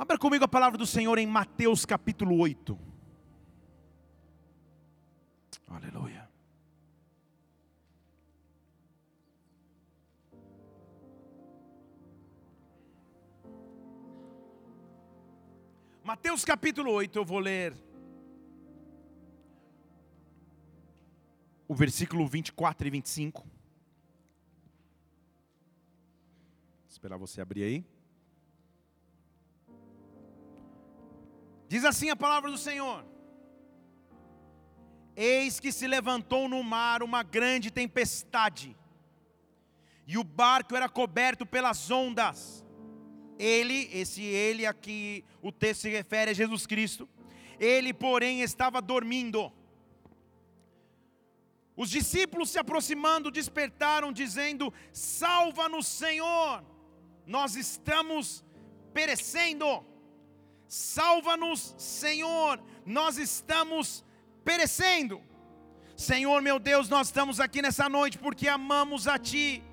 Abra comigo a palavra do Senhor em Mateus capítulo 8. Aleluia. Mateus capítulo 8, eu vou ler o versículo 24 e 25. Vou esperar você abrir aí. Diz assim a palavra do Senhor: Eis que se levantou no mar uma grande tempestade, e o barco era coberto pelas ondas. Ele, esse ele a que o texto se refere a Jesus Cristo, ele, porém, estava dormindo. Os discípulos se aproximando despertaram, dizendo: Salva-nos, Senhor, nós estamos perecendo. Salva-nos, Senhor, nós estamos perecendo. Senhor meu Deus, nós estamos aqui nessa noite porque amamos a Ti,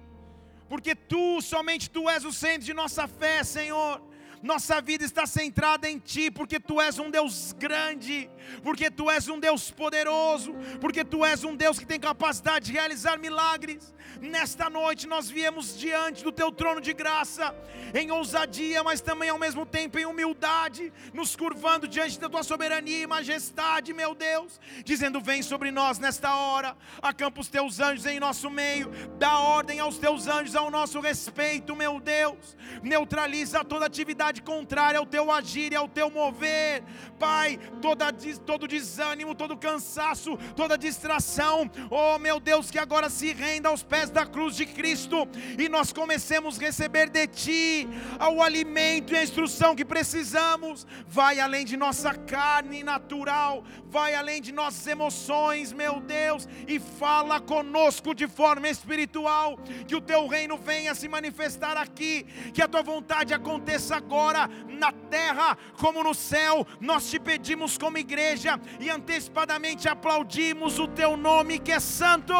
porque Tu, somente Tu és o centro de nossa fé, Senhor. Nossa vida está centrada em Ti, porque Tu és um Deus grande, porque Tu és um Deus poderoso, porque Tu és um Deus que tem capacidade de realizar milagres. Nesta noite nós viemos diante do Teu trono de graça, em ousadia, mas também ao mesmo tempo em humildade, nos curvando diante da Tua soberania e majestade, meu Deus, dizendo: Vem sobre nós nesta hora, acampa os Teus anjos em nosso meio, dá ordem aos Teus anjos ao nosso respeito, meu Deus, neutraliza toda atividade contrária ao Teu agir e ao Teu mover, Pai, toda, todo desânimo, todo cansaço, toda distração, oh meu Deus, que agora se renda aos pés da cruz de Cristo. E nós comecemos a receber de Ti o alimento e a instrução que precisamos. Vai além de nossa carne natural, vai além de nossas emoções, meu Deus, e fala conosco de forma espiritual. Que o Teu reino venha se manifestar aqui, que a Tua vontade aconteça agora na terra como no céu. Nós te pedimos como igreja e antecipadamente aplaudimos o Teu nome que é santo.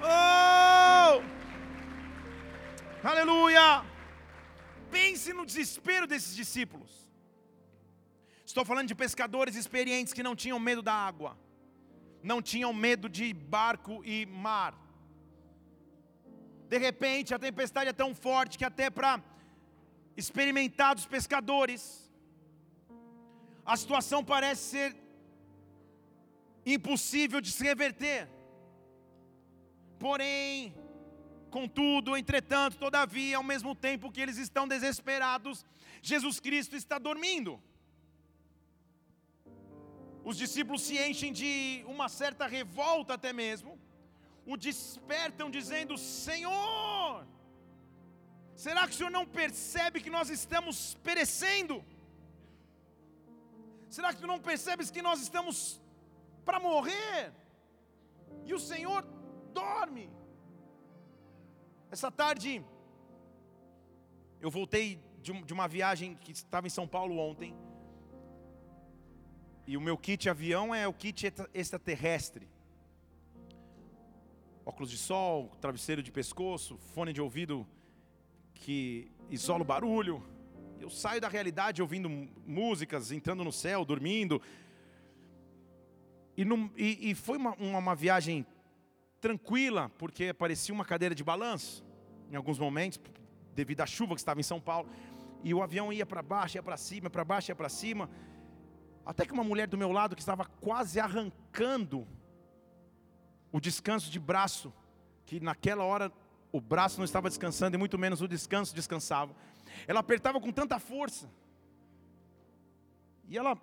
Oh! Aleluia! Pense no desespero desses discípulos. Estou falando de pescadores experientes que não tinham medo da água, não tinham medo de barco e mar. De repente, a tempestade é tão forte que até para experimentados pescadores, a situação parece ser impossível de se reverter. Porém, contudo, entretanto, todavia, ao mesmo tempo que eles estão desesperados, Jesus Cristo está dormindo. Os discípulos se enchem de uma certa revolta até mesmo, o despertam dizendo: Senhor, será que o Senhor não percebe que nós estamos perecendo? Será que tu não percebes que nós estamos para morrer? E o Senhor dorme. Essa tarde, eu voltei de uma viagem que estava em São Paulo ontem. E o meu kit avião é o kit extraterrestre. Óculos de sol, travesseiro de pescoço, fone de ouvido que isola o barulho. Eu saio da realidade ouvindo músicas, entrando no céu, dormindo. E, e, e foi uma, uma, uma viagem tranquila, porque parecia uma cadeira de balanço, em alguns momentos, devido à chuva que estava em São Paulo, e o avião ia para baixo, ia para cima, para baixo, ia para cima, até que uma mulher do meu lado que estava quase arrancando o descanso de braço, que naquela hora o braço não estava descansando e muito menos o descanso descansava. Ela apertava com tanta força. E ela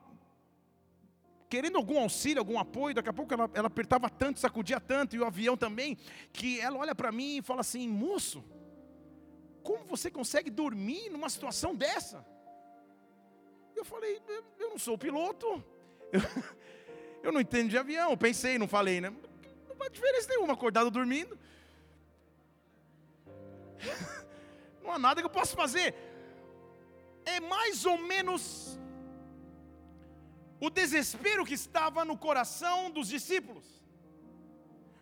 querendo algum auxílio, algum apoio, daqui a pouco ela, ela apertava tanto, sacudia tanto, e o avião também, que ela olha para mim e fala assim: moço, como você consegue dormir numa situação dessa? Eu falei: eu não sou piloto, eu, não entendo de avião, pensei, não falei, né? Não faz diferença nenhuma, acordado dormindo. Não há nada que eu possa fazer. É mais ou menos o desespero que estava no coração dos discípulos,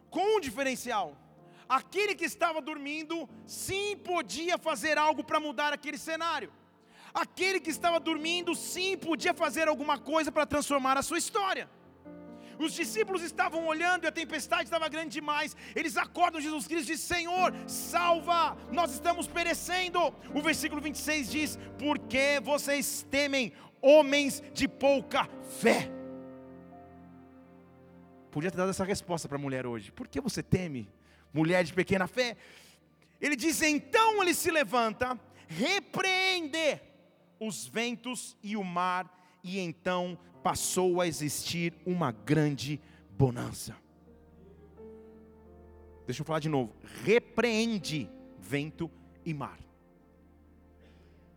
com um diferencial: aquele que estava dormindo, sim, podia fazer algo para mudar aquele cenário. Aquele que estava dormindo, sim, podia fazer alguma coisa para transformar a sua história. Os discípulos estavam olhando e a tempestade estava grande demais. Eles acordam Jesus Cristo e dizem: Senhor, salva, nós estamos perecendo. O versículo 26 diz: Por que vocês temem, homens de pouca fé? Podia ter dado essa resposta para a mulher hoje. Por que você teme, mulher de pequena fé? Ele diz: Então ele se levanta, repreende os ventos e o mar, e então passou a existir uma grande bonança. Deixa eu falar de novo. Repreende vento e mar.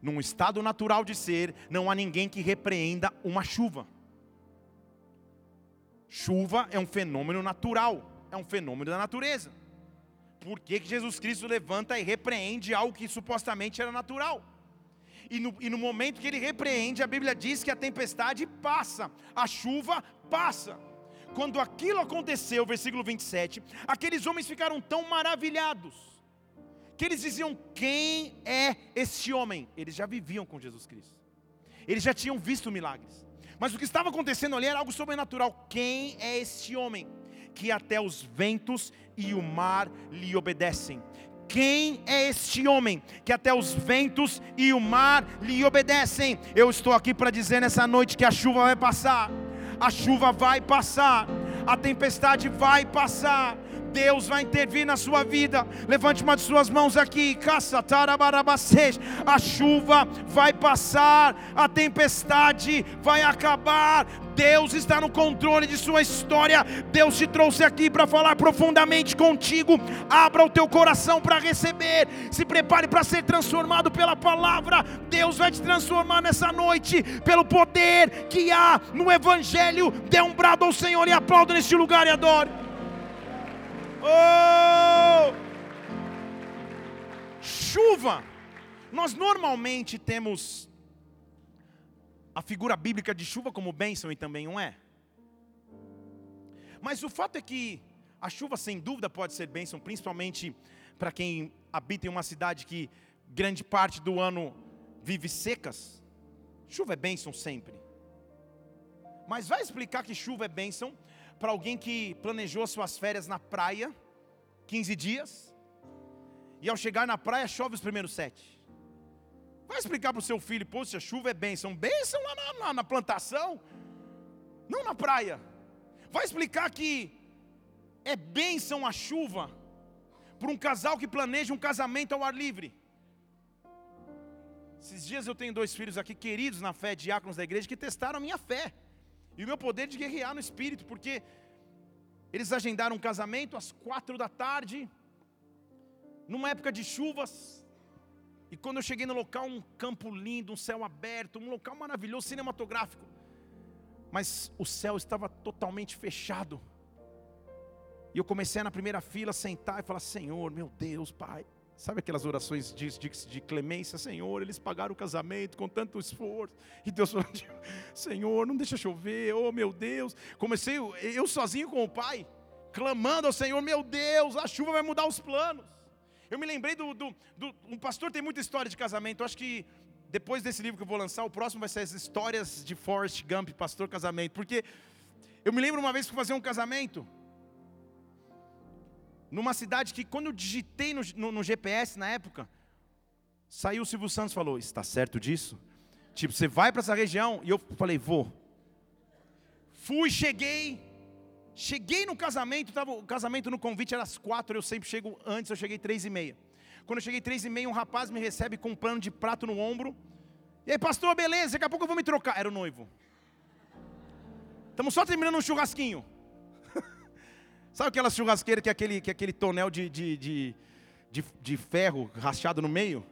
Num estado natural de ser, não há ninguém que repreenda uma chuva. Chuva é um fenômeno natural, é um fenômeno da natureza. Por que, que Jesus Cristo levanta e repreende algo que supostamente era natural? E no, e no momento que ele repreende, a Bíblia diz que a tempestade passa, a chuva passa. Quando aquilo aconteceu, versículo 27, aqueles homens ficaram tão maravilhados, que eles diziam: Quem é esse homem? Eles já viviam com Jesus Cristo, eles já tinham visto milagres, mas o que estava acontecendo ali era algo sobrenatural. Quem é esse homem? Que até os ventos e o mar lhe obedecem. Quem é este homem que até os ventos e o mar lhe obedecem? Eu estou aqui para dizer nessa noite que a chuva vai passar, a chuva vai passar, a tempestade vai passar, Deus vai intervir na sua vida. Levante uma de suas mãos aqui. A chuva vai passar, a tempestade vai acabar. Deus está no controle de sua história. Deus te trouxe aqui para falar profundamente contigo. Abra o teu coração para receber. Se prepare para ser transformado pela palavra. Deus vai te transformar nessa noite pelo poder que há no Evangelho. Dê um brado ao Senhor e aplauda neste lugar e adore. Oh! Chuva. Nós normalmente temos a figura bíblica de chuva como bênção e também não é. Mas o fato é que a chuva sem dúvida pode ser bênção, principalmente para quem habita em uma cidade que grande parte do ano vive secas. Chuva é bênção sempre. Mas vai explicar que chuva é bênção para alguém que planejou suas férias na praia, 15 dias, e ao chegar na praia chove os primeiros sete. Vai explicar para o seu filho, pô, se a chuva é bênção, bênção lá na, na, na plantação, não na praia. Vai explicar que é bênção a chuva para um casal que planeja um casamento ao ar livre. Esses dias eu tenho dois filhos aqui queridos na fé, diáconos da igreja, que testaram a minha fé e o meu poder de guerrear no espírito, porque eles agendaram um casamento às quatro da tarde, numa época de chuvas. E quando eu cheguei no local, um campo lindo, um céu aberto, um local maravilhoso, cinematográfico. Mas o céu estava totalmente fechado. E eu comecei na primeira fila a sentar e falar: Senhor, meu Deus, Pai, Sabe aquelas orações de, de, de, clemência, Senhor, eles pagaram o casamento com tanto esforço. E Deus falou, Senhor, não deixa chover, oh meu Deus. Comecei eu sozinho com o pai, clamando ao Senhor, meu Deus, a chuva vai mudar os planos. Eu me lembrei do, do, do um pastor tem muita história de casamento. Eu acho que depois desse livro que eu vou lançar, o próximo vai ser as histórias de Forrest Gump, pastor casamento. Porque eu me lembro uma vez que fazer um casamento numa cidade que quando eu digitei no, no, no GPS na época, saiu o Silvio Santos falou: está certo disso? Tipo, você vai para essa região? E eu falei: vou. Fui, cheguei. Cheguei no casamento, tava, o casamento no convite era às quatro, eu sempre chego antes, eu cheguei três e meia. Quando eu cheguei três e meia, um rapaz me recebe com um pano de prato no ombro. E aí, pastor, beleza, daqui a pouco eu vou me trocar. Era o noivo. Estamos só terminando um churrasquinho. Sabe aquela churrasqueira que é aquele, que é aquele tonel de, de, de, de, de ferro rachado no meio?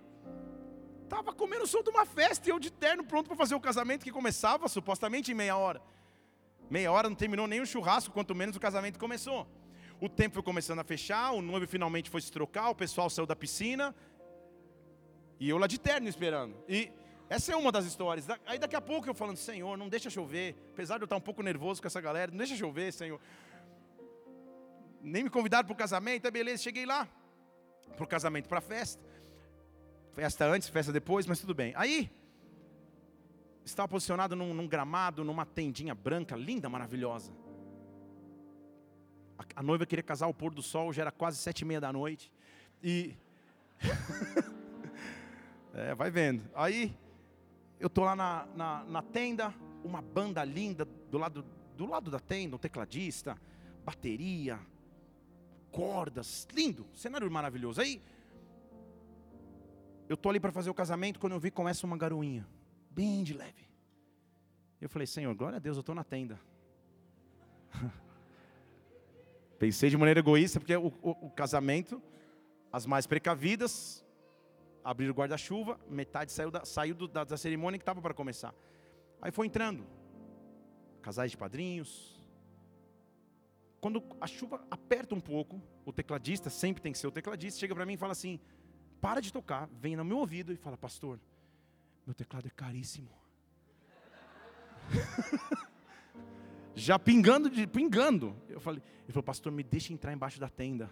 Estava comendo de uma festa e eu de terno pronto para fazer o casamento que começava supostamente em meia hora. Meia hora não terminou nem o churrasco, quanto menos o casamento começou. O tempo foi começando a fechar, o noivo finalmente foi se trocar, o pessoal saiu da piscina. E eu lá de terno esperando. E essa é uma das histórias. Aí daqui a pouco eu falando, Senhor, não deixa chover. Apesar de eu estar um pouco nervoso com essa galera, não deixa chover, Senhor nem me convidaram para o casamento, é beleza, cheguei lá, para o casamento, para a festa. Festa antes, festa depois, mas tudo bem. Aí, estava posicionado num, num gramado, numa tendinha branca, linda, maravilhosa. A, a, noiva queria casar ao pôr do sol, já era quase sete e meia da noite. E. é, vai vendo. Aí, eu tô lá na, na, na, tenda, uma banda linda do lado, do lado da tenda, um tecladista, bateria, cordas, lindo, cenário maravilhoso. Aí, eu tô ali para fazer o casamento, quando eu vi, começa uma garoinha bem de leve. Eu falei, Senhor, glória a Deus, eu estou na tenda. Pensei de maneira egoísta, porque o, o, o casamento, as mais precavidas, abriram o guarda-chuva, metade saiu da, saiu do, da, da cerimônia que estava para começar. Aí foi entrando, casais de padrinhos. Quando a chuva aperta um pouco, o tecladista, sempre tem que ser o tecladista, chega para mim e fala assim: para de tocar, vem no meu ouvido e fala, pastor, meu teclado é caríssimo. Já pingando, de, pingando. Eu falei, ele falou, pastor, me deixa entrar embaixo da tenda.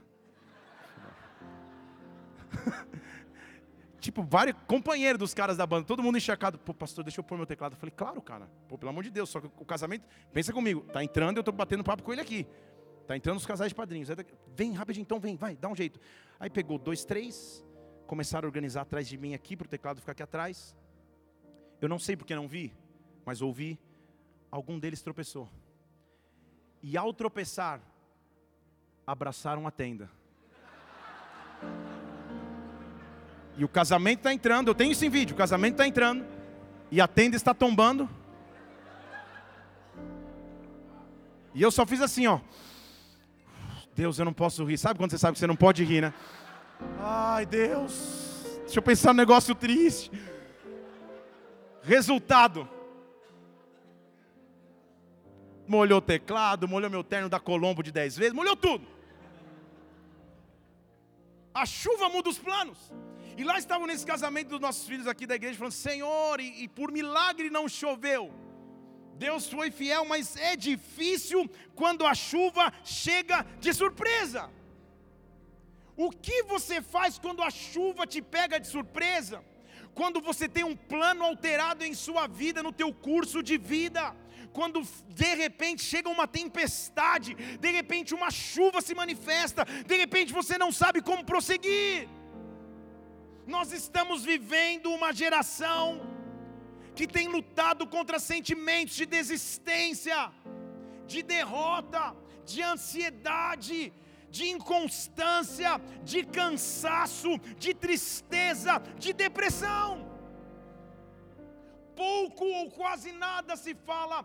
tipo, vários companheiros dos caras da banda, todo mundo encharcado. Pô, pastor, deixa eu pôr meu teclado. Eu falei, claro, cara. Pô, pelo amor de Deus. Só que o casamento, pensa comigo, tá entrando, eu tô batendo papo com ele aqui. Tá entrando os casais de padrinhos. Vem rapidinho, então vem, vai, dá um jeito. Aí pegou dois, três, começaram a organizar atrás de mim aqui, para o teclado ficar aqui atrás. Eu não sei porque não vi, mas ouvi. Algum deles tropeçou. E ao tropeçar, abraçaram a tenda. E o casamento está entrando, eu tenho isso em vídeo, o casamento está entrando, e a tenda está tombando. E eu só fiz assim, ó. Deus, eu não posso rir. Sabe quando você sabe que você não pode rir, né? Ai, Deus. Deixa eu pensar no negócio triste. Resultado. Molhou o teclado, molhou meu terno da Colombo de 10 vezes, molhou tudo. A chuva muda os planos. E lá estavam nesse casamento dos nossos filhos aqui da igreja, falando: Senhor, e, e por milagre não choveu. Deus foi fiel, mas é difícil quando a chuva chega de surpresa. O que você faz quando a chuva te pega de surpresa? quando você tem um plano alterado em sua vida, no teu curso de vida, quando de repente chega uma tempestade, de repente uma chuva se manifesta, de repente você não sabe como prosseguir. Nós estamos vivendo uma geração que tem lutado contra sentimentos de desistência, de derrota, de ansiedade, de inconstância, de cansaço, de tristeza, de depressão. Pouco ou quase nada se fala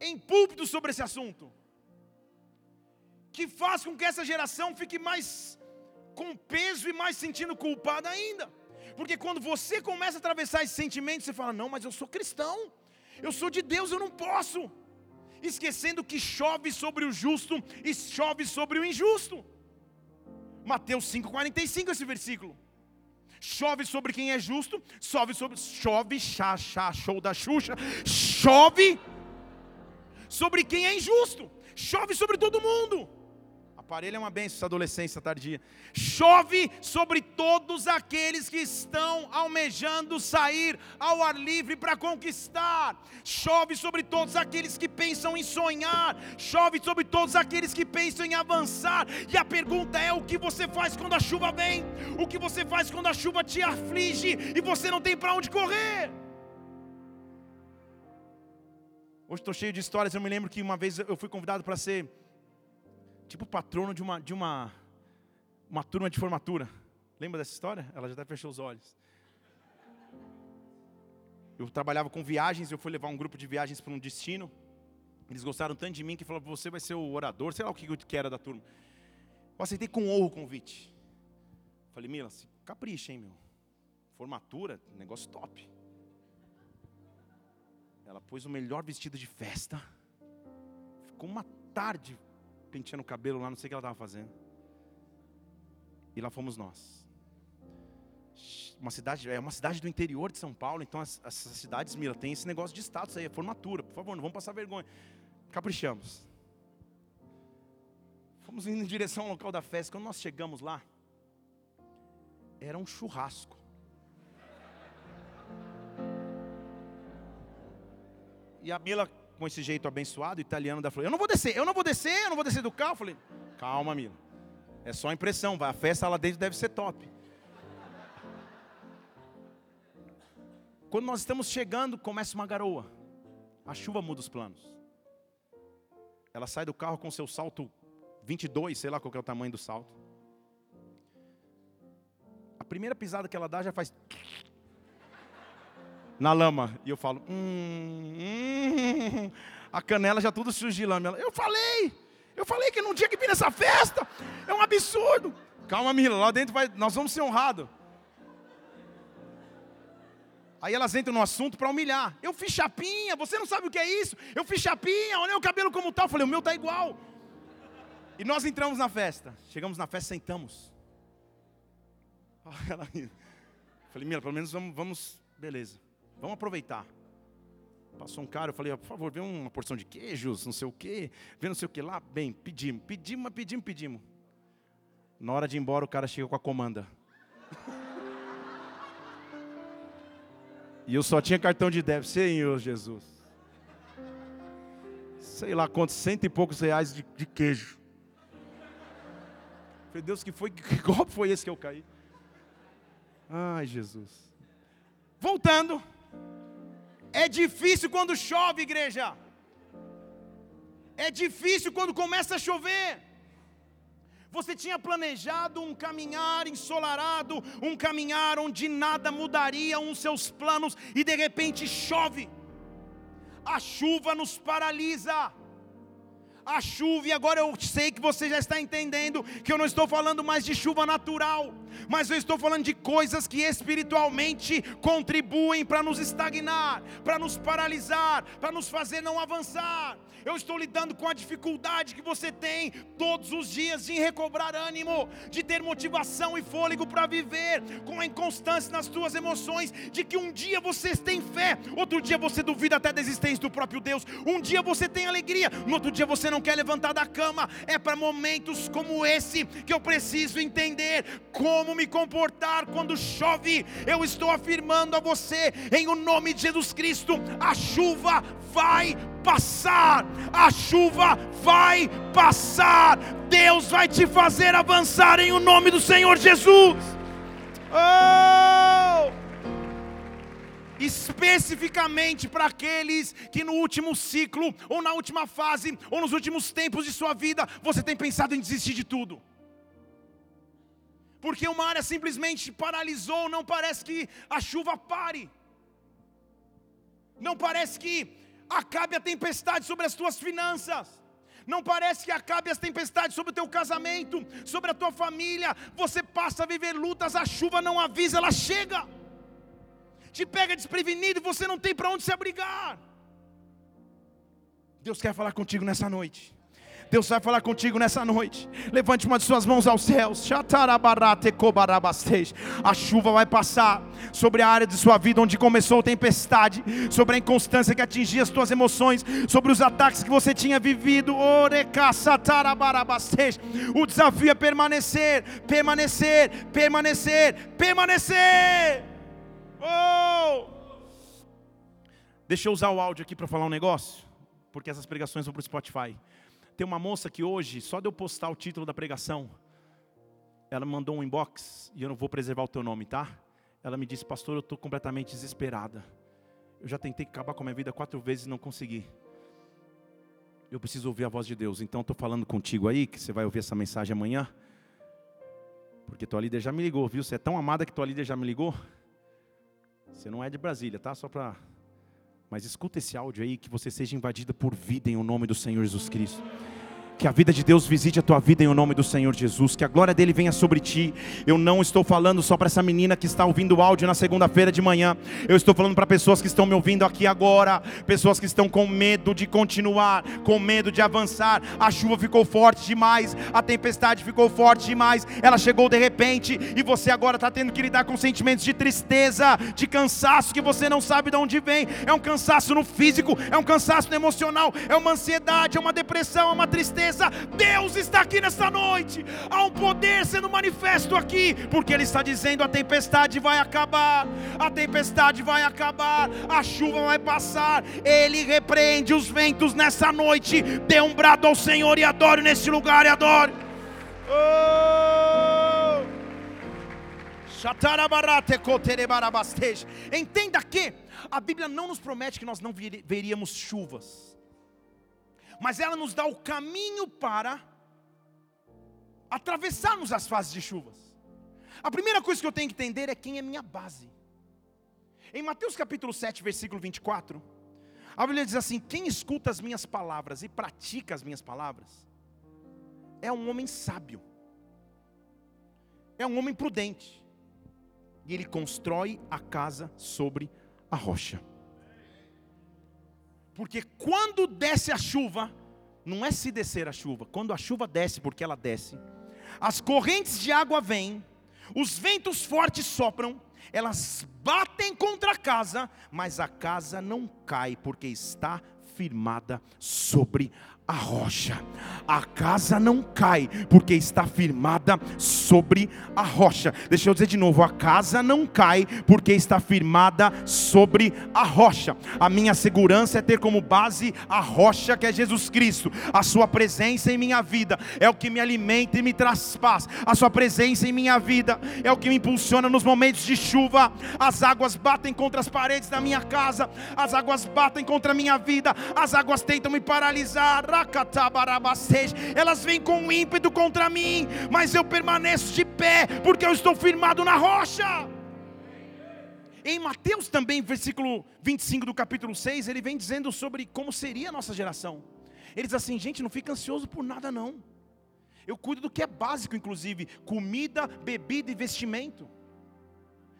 em púlpito sobre esse assunto, que faz com que essa geração fique mais com peso e mais sentindo culpada ainda. Porque quando você começa a atravessar esse sentimento, você fala: Não, mas eu sou cristão, eu sou de Deus, eu não posso esquecendo que chove sobre o justo e chove sobre o injusto. Mateus 5,45 esse versículo. Chove sobre quem é justo, chove sobre. Chove, chá, chá, show da Xuxa. Chove sobre quem é injusto. Chove sobre todo mundo. Aparelho é uma benção essa adolescência tardia. Chove sobre todos aqueles que estão almejando sair ao ar livre para conquistar. Chove sobre todos aqueles que pensam em sonhar. Chove sobre todos aqueles que pensam em avançar. E a pergunta é: o que você faz quando a chuva vem? O que você faz quando a chuva te aflige e você não tem para onde correr? Hoje estou cheio de histórias. Eu me lembro que uma vez eu fui convidado para ser tipo patrono de uma, de uma, uma turma de formatura. Lembra dessa história? Ela já até fechou os olhos. Eu trabalhava com viagens, eu fui levar um grupo de viagens para um destino. Eles gostaram tanto de mim que falaram: você vai ser o orador, sei lá o que, que era da turma. Eu aceitei com honra o convite. Falei, Mila, capricha, hein, meu. Formatura, negócio top. Ela pôs o melhor vestido de festa. Ficou uma tarde penteando o cabelo lá, não sei o que ela estava fazendo. E lá fomos nós. Uma cidade, é uma cidade do interior de São Paulo, então as, essas cidades, Mila, tem esse negócio de status aí, é formatura, por favor, não vamos passar vergonha. Caprichamos. Fomos indo em direção ao local da festa. Quando nós chegamos lá, era um churrasco. E a Mila, com esse jeito abençoado, italiano, da falou: Eu não vou descer, eu não vou descer, eu não vou descer do carro. Eu falei: Calma, Mila. É só impressão, vai. A festa lá dentro deve ser top. Quando nós estamos chegando, começa uma garoa. A chuva muda os planos. Ela sai do carro com seu salto 22, sei lá qual é o tamanho do salto. A primeira pisada que ela dá já faz na lama. E eu falo, hum, hum, a canela já tudo suja de lama. Eu falei, eu falei que não tinha que vir nessa festa. É um absurdo. Calma, Mila, lá dentro vai, nós vamos ser honrados. Aí elas entram no assunto para humilhar. Eu fiz chapinha, você não sabe o que é isso? Eu fiz chapinha, olha o cabelo como tá. Eu falei, o meu tá igual. E nós entramos na festa. Chegamos na festa, sentamos. Falei, Mila, pelo menos vamos, vamos, beleza. Vamos aproveitar. Passou um cara, eu falei, por favor, vê uma porção de queijos, não sei o quê, vê não sei o que lá. Bem, pedimos, pedimos, pedimos, pedimos. Na hora de ir embora, o cara chega com a comanda. E eu só tinha cartão de débito, Senhor Jesus. Sei lá quantos, cento e poucos reais de, de queijo. Falei, Deus, que foi, que golpe foi esse que eu caí? Ai, Jesus. Voltando. É difícil quando chove, igreja. É difícil quando começa a chover. Você tinha planejado um caminhar ensolarado, um caminhar onde nada mudaria os seus planos, e de repente chove. A chuva nos paralisa. A chuva, e agora eu sei que você já está entendendo que eu não estou falando mais de chuva natural, mas eu estou falando de coisas que espiritualmente contribuem para nos estagnar, para nos paralisar, para nos fazer não avançar. Eu estou lidando com a dificuldade que você tem todos os dias de recobrar ânimo, de ter motivação e fôlego para viver, com a inconstância nas suas emoções, de que um dia você tem fé, outro dia você duvida até da existência do próprio Deus, um dia você tem alegria, no outro dia você não quer levantar da cama. É para momentos como esse que eu preciso entender como me comportar quando chove. Eu estou afirmando a você, em o nome de Jesus Cristo, a chuva vai passar, a chuva vai passar, Deus vai te fazer avançar em o nome do Senhor Jesus. Oh! Especificamente para aqueles que no último ciclo, ou na última fase, ou nos últimos tempos de sua vida, você tem pensado em desistir de tudo porque uma área simplesmente paralisou, não parece que a chuva pare, não parece que acabe a tempestade sobre as tuas finanças. Não parece que acabe as tempestades sobre o teu casamento, sobre a tua família. Você passa a viver lutas, a chuva não avisa, ela chega. Te pega desprevenido e você não tem para onde se abrigar. Deus quer falar contigo nessa noite. Deus vai falar contigo nessa noite. Levante uma de suas mãos aos céus. A chuva vai passar sobre a área de sua vida onde começou a tempestade, sobre a inconstância que atingia as tuas emoções, sobre os ataques que você tinha vivido. O desafio é permanecer, permanecer, permanecer, permanecer. Oh! Deixa eu usar o áudio aqui para falar um negócio, porque essas pregações vão para o Spotify. Tem uma moça que hoje, só de eu postar o título da pregação, ela mandou um inbox, e eu não vou preservar o teu nome, tá? Ela me disse, pastor, eu estou completamente desesperada. Eu já tentei acabar com a minha vida quatro vezes e não consegui. Eu preciso ouvir a voz de Deus. Então estou falando contigo aí, que você vai ouvir essa mensagem amanhã. Porque tua líder já me ligou, viu? Você é tão amada que tua líder já me ligou. Você não é de Brasília, tá? Só para. Mas escuta esse áudio aí, que você seja invadida por vida em o nome do Senhor Jesus Cristo. Que a vida de Deus visite a tua vida em o nome do Senhor Jesus. Que a glória dele venha sobre ti. Eu não estou falando só para essa menina que está ouvindo o áudio na segunda-feira de manhã. Eu estou falando para pessoas que estão me ouvindo aqui agora. Pessoas que estão com medo de continuar, com medo de avançar. A chuva ficou forte demais. A tempestade ficou forte demais. Ela chegou de repente. E você agora está tendo que lidar com sentimentos de tristeza, de cansaço que você não sabe de onde vem. É um cansaço no físico, é um cansaço no emocional, é uma ansiedade, é uma depressão, é uma tristeza Deus está aqui nesta noite. Há um poder sendo manifesto aqui, porque Ele está dizendo: a tempestade vai acabar, a tempestade vai acabar, a chuva vai passar. Ele repreende os ventos nessa noite. Dê um brado ao Senhor e adore nesse lugar e adore. Oh! Entenda que a Bíblia não nos promete que nós não veríamos chuvas, mas ela nos dá o caminho para atravessarmos as fases de chuvas. A primeira coisa que eu tenho que entender é quem é minha base. Em Mateus capítulo 7, versículo 24, a Bíblia diz assim: Quem escuta as minhas palavras e pratica as minhas palavras, é um homem sábio, é um homem prudente e ele constrói a casa sobre a rocha. Porque quando desce a chuva, não é se descer a chuva, quando a chuva desce, porque ela desce, as correntes de água vêm, os ventos fortes sopram, elas batem contra a casa, mas a casa não cai, porque está firmada sobre a rocha. A casa não cai, porque está firmada sobre a rocha. Deixa eu dizer de novo: a casa não cai, porque está firmada sobre a rocha. A minha segurança é ter como base a rocha que é Jesus Cristo. A Sua presença em minha vida é o que me alimenta e me traz paz. A Sua presença em minha vida é o que me impulsiona nos momentos de chuva. As águas batem contra as paredes da minha casa, as águas batem contra a minha vida, as águas tentam me paralisar elas vêm com ímpeto contra mim, mas eu permaneço de pé, porque eu estou firmado na rocha. Em Mateus também, versículo 25 do capítulo 6, ele vem dizendo sobre como seria a nossa geração. Ele diz assim: gente, não fica ansioso por nada não. Eu cuido do que é básico, inclusive comida, bebida e vestimento.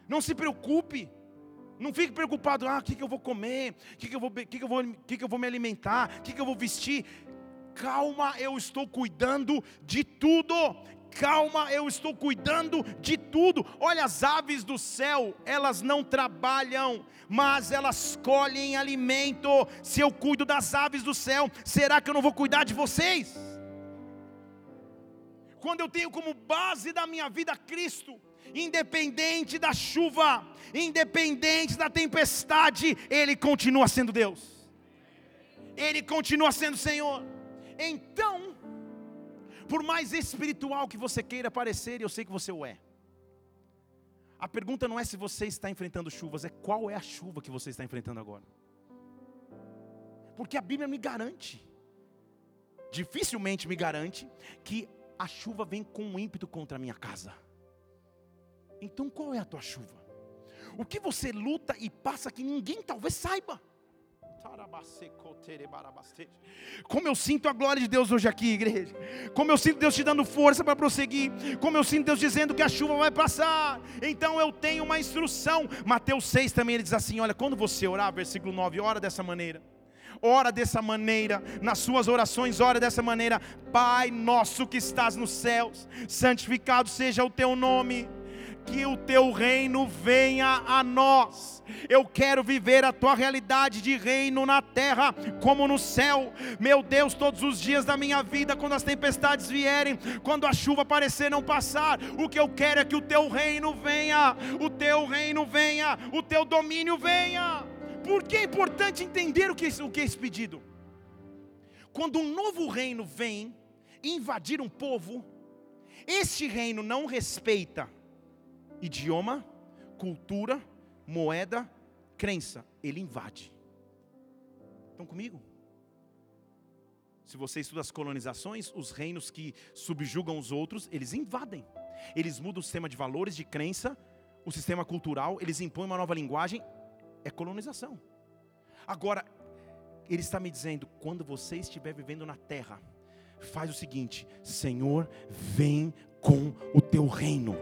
Não se preocupe. Não fique preocupado, ah, o que, que eu vou comer, o que, que, eu vou, que, que, eu vou, que, que eu vou me alimentar, o que, que eu vou vestir calma, eu estou cuidando de tudo. Calma, eu estou cuidando de tudo. Olha, as aves do céu, elas não trabalham, mas elas colhem alimento. Se eu cuido das aves do céu, será que eu não vou cuidar de vocês? Quando eu tenho como base da minha vida Cristo, independente da chuva, independente da tempestade, Ele continua sendo Deus, Ele continua sendo Senhor. Então, por mais espiritual que você queira parecer, eu sei que você o é. A pergunta não é se você está enfrentando chuvas, é qual é a chuva que você está enfrentando agora. Porque a Bíblia me garante, dificilmente me garante, que a chuva vem com um ímpeto contra a minha casa. Então qual é a tua chuva? O que você luta e passa que ninguém talvez saiba? Como eu sinto a glória de Deus hoje aqui, igreja. Como eu sinto Deus te dando força para prosseguir. Como eu sinto Deus dizendo que a chuva vai passar. Então eu tenho uma instrução. Mateus 6 também ele diz assim: Olha, quando você orar, versículo 9, ora dessa maneira. Ora dessa maneira, nas suas orações, ora dessa maneira: Pai nosso que estás nos céus, santificado seja o teu nome que o teu reino venha a nós. Eu quero viver a tua realidade de reino na terra como no céu. Meu Deus, todos os dias da minha vida, quando as tempestades vierem, quando a chuva parecer não passar, o que eu quero é que o teu reino venha, o teu reino venha, o teu domínio venha. Por que é importante entender o que, o que é esse pedido? Quando um novo reino vem invadir um povo, este reino não respeita idioma, cultura, moeda, crença. Ele invade. Estão comigo? Se você estuda as colonizações, os reinos que subjugam os outros, eles invadem. Eles mudam o sistema de valores, de crença, o sistema cultural, eles impõem uma nova linguagem. É colonização. Agora, ele está me dizendo: quando você estiver vivendo na terra, faz o seguinte: Senhor, vem com o teu reino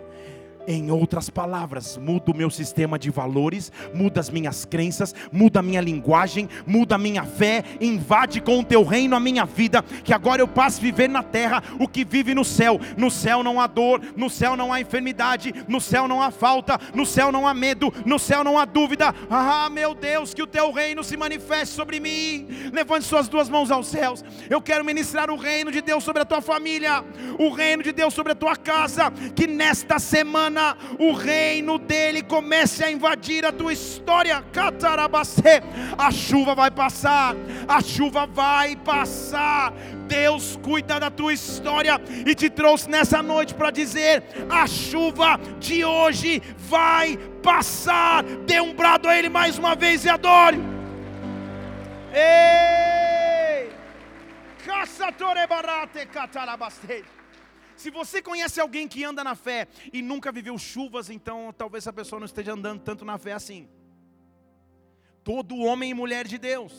Em outras palavras, muda o meu sistema de valores, muda as minhas crenças, muda a minha linguagem, muda a minha fé, invade com o teu reino a minha vida, que agora eu passo a viver na terra o que vive no céu. No céu não há dor, no céu não há enfermidade, no céu não há falta, no céu não há medo, no céu não há dúvida. Ah, meu Deus, que o teu reino se manifeste sobre mim. Levante suas duas mãos aos céus. Eu quero ministrar o reino de Deus sobre a tua família, o reino de Deus sobre a tua casa, que nesta semana o reino dele comece a invadir a tua história. Catarabacê, a chuva vai passar, a chuva vai passar. Deus cuida da tua história e te trouxe nessa noite para dizer: a chuva de hoje vai passar. Dê um brado a Ele mais uma vez e adore. Ei! Caçatore barate catarabaste. Se você conhece alguém que anda na fé e nunca viveu chuvas, então talvez essa pessoa não esteja andando tanto na fé assim. Todo homem e mulher de Deus